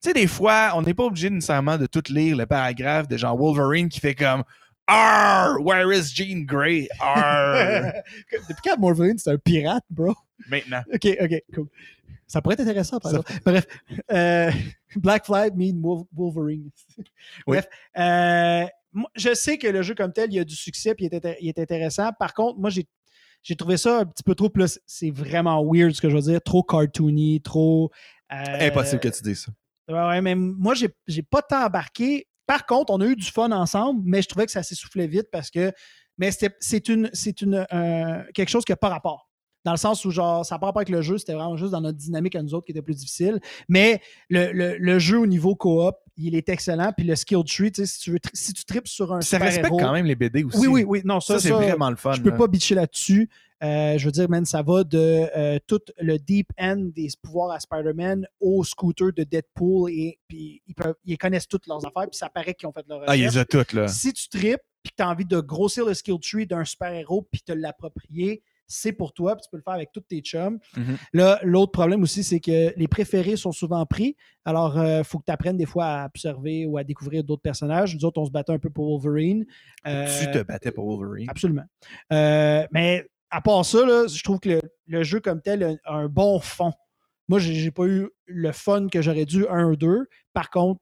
Tu sais, des fois, on n'est pas obligé nécessairement de tout lire le paragraphe de genre Wolverine qui fait comme Arr, where is Jean Grey? Arr. Depuis quand Wolverine, c'est un pirate, bro? Maintenant. OK, OK, cool. Ça pourrait être intéressant, par exemple. Bref, euh, Black Flag mean Wol- Wolverine. Bref, euh, je sais que le jeu comme tel, il y a du succès puis il est, intér- il est intéressant. Par contre, moi, j'ai j'ai trouvé ça un petit peu trop plus. C'est vraiment weird ce que je veux dire. Trop cartoony, trop. euh, Impossible que tu dises ça. Ouais, mais moi, j'ai, j'ai pas tant embarqué. Par contre, on a eu du fun ensemble, mais je trouvais que ça s'essoufflait vite parce que. Mais c'est une, c'est une, euh, quelque chose qui n'a pas rapport. Dans le sens où, genre, ça n'a pas avec le jeu, c'était vraiment juste dans notre dynamique à nous autres qui était plus difficile. Mais le, le- le jeu au niveau coop, il est excellent. Puis le skill tree, tu sais, si tu, veux, si tu tripes sur un ça respecte héros- quand même les BD aussi. Oui, oui, oui. Non, ça, Ça, c'est vraiment le fun. je peux là. pas bitcher là-dessus. Euh, je veux dire, man, ça va de euh, tout le deep end des pouvoirs à Spider-Man au scooter de Deadpool et puis ils, peuvent, ils connaissent toutes leurs affaires puis ça paraît qu'ils ont fait leur Ah, il recherche. les a toutes, là. Si tu tripes puis que tu as envie de grossir le skill tree d'un super-héros puis te l'approprier, c'est pour toi, puis tu peux le faire avec tous tes chums. Mhm. Là, l'autre problème aussi, c'est que les préférés sont souvent pris. Alors, il faut que tu apprennes des fois à observer ou à découvrir d'autres personnages. Nous autres, on se battait un peu pour Wolverine. Euh, Tu te battais pour Wolverine. Absolument. Euh, mais à part ça, là, je trouve que le, le jeu comme tel a un bon fond. Moi, j'ai pas eu le fun que j'aurais dû, un ou deux. Par contre,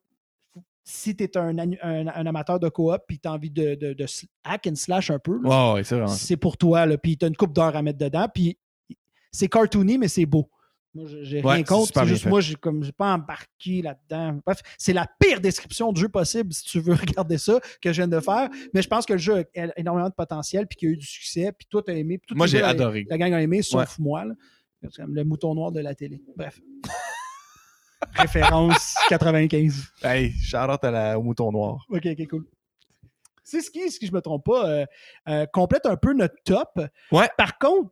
si tu es un, un- un amateur de coop et tu as envie de, de- de sl- hack and slash un peu, Ouais, c'est pour toi. Puis tu as une coupe d'heures à mettre dedans. Puis c'est cartoony, mais c'est beau. Moi, j'ai Ouais, rien contre. C'est juste fait. moi, j'ai comme j'ai pas embarqué là-dedans. Bref, c'est la pire description de jeu possible si tu veux regarder ça que je viens de faire. Mais je pense que le jeu a énormément de potentiel puis qu'il y a eu du succès. Puis toi, t'as aimé. puis tous Moi, j'ai adoré. La gang a aimé, sauf moi. là. C'est comme le mouton noir de la télé. Bref. Référence 95. Hey, la, au mouton noir. Ok, ok, cool. C'est ce qui, si je me trompe pas, euh, euh, complète un peu notre top. Ouais. Par contre,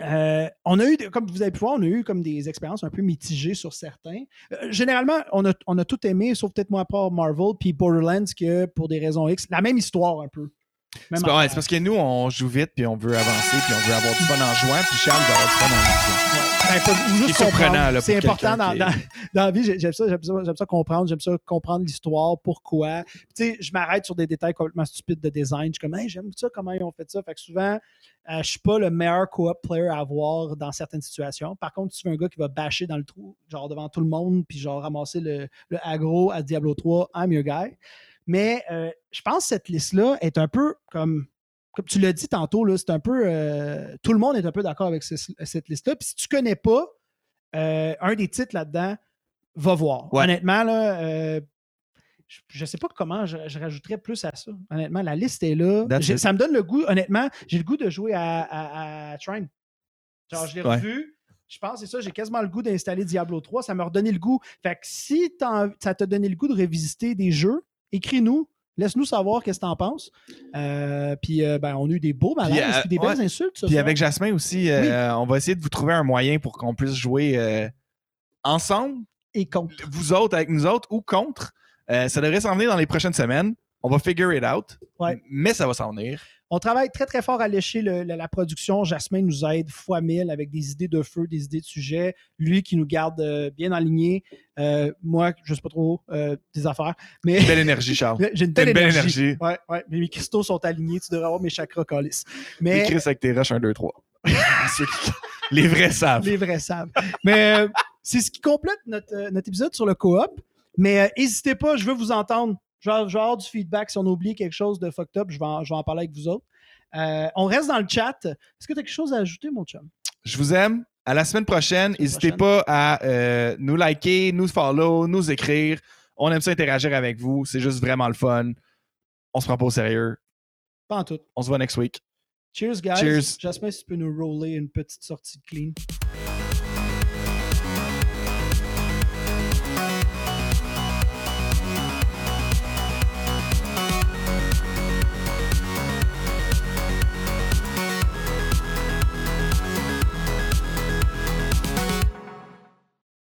euh, on a eu, comme vous avez pu voir, on a eu comme des expériences un peu mitigées sur certains. Euh, généralement, on a, on a tout aimé, sauf peut-être moi à part Marvel, puis Borderlands, que pour des raisons X, la même histoire un peu. C'est pas- ouais, parce que nous, on joue vite, puis on veut avancer, puis on veut avoir du fun en jouant, puis Charles veut avoir du fun en jouant. Ben, surprenant, C'est important dans, quelqu'un dans, dans la vie. J'ai- J'aime ça, j'aime ça, j'aime ça comprendre. J'aime ça comprendre l'histoire, pourquoi. Puis, Tu sais, je m'arrête sur des détails complètement stupides de design. Je suis comme, hey, j'aime ça, comment ils ont fait ça. Fait que souvent, euh, je suis pas le meilleur co-op player à avoir dans certaines situations. Par contre, si tu veux un gars qui va bâcher dans le trou, genre devant tout le monde, puis genre ramasser le, le aggro à Diablo 3, I'm your guy. Mais euh, je pense que cette liste-là est un peu comme. Comme tu l'as dit tantôt, c'est un peu. euh, tout le monde est un peu d'accord avec ce- cette liste-là. Puis si tu connais pas euh, un des titres là-dedans, va voir. Ouais. Honnêtement, là, je ne sais pas comment je, je rajouterais plus à ça. Honnêtement, la liste est là. Ça me donne le goût, honnêtement, j'ai le goût de jouer à, à. Genre, je l'ai Ouais. revu. Je pense, c'est ça, j'ai quasiment le goût d'installer Diablo 3. Ça m'a redonné le goût. Fait que si ça t'a donné le goût de revisiter des jeux, écris-nous. Laisse-nous savoir qu'est-ce que t'en penses. Euh, puis, euh, ben, on a eu des beaux malaises, euh, des belles insultes. Puis avec Jasmin aussi, on va essayer de vous trouver un moyen pour qu'on puisse jouer ensemble, Et contre. vous autres avec nous autres, ou contre. Ça devrait s'en venir dans les prochaines semaines. On va figure it out. Ouais. Mais ça va s'en venir. On travaille très, très fort à lécher le- la, la production. Jasmin nous aide fois mille avec des idées de feu, des idées de sujets. Lui qui nous garde euh, bien alignés. Euh, moi, je ne sais pas trop euh, des affaires. Mais Belle énergie, Charles. j'ai une belle une belle énergie. énergie. Ouais, ouais. Mes cristaux sont alignés. Tu devrais avoir mes chakras. Mais... Mais Chris avec tes rushs 1, 2, 3. Ceux qui- les vrais savent. les vrais savent. Mais euh, c'est ce qui complète notre, notre épisode sur le coop. Mais euh, n'hésitez pas, je veux vous entendre. Genre, genre du feedback. Si on oublie quelque chose de fucked up, je vais en, je vais en parler avec vous autres. Euh, on reste dans le chat. Est-ce que tu as quelque chose à ajouter, mon chum? Je vous aime. À la semaine prochaine. N'hésitez pas à euh, nous liker, nous follow, nous écrire. On aime ça interagir avec vous. C'est juste vraiment le fun. On se prend pas au sérieux. Pas en tout. On se voit next week. Cheers, guys. Cheers. J'espère que tu peux nous roller une petite sortie de clean.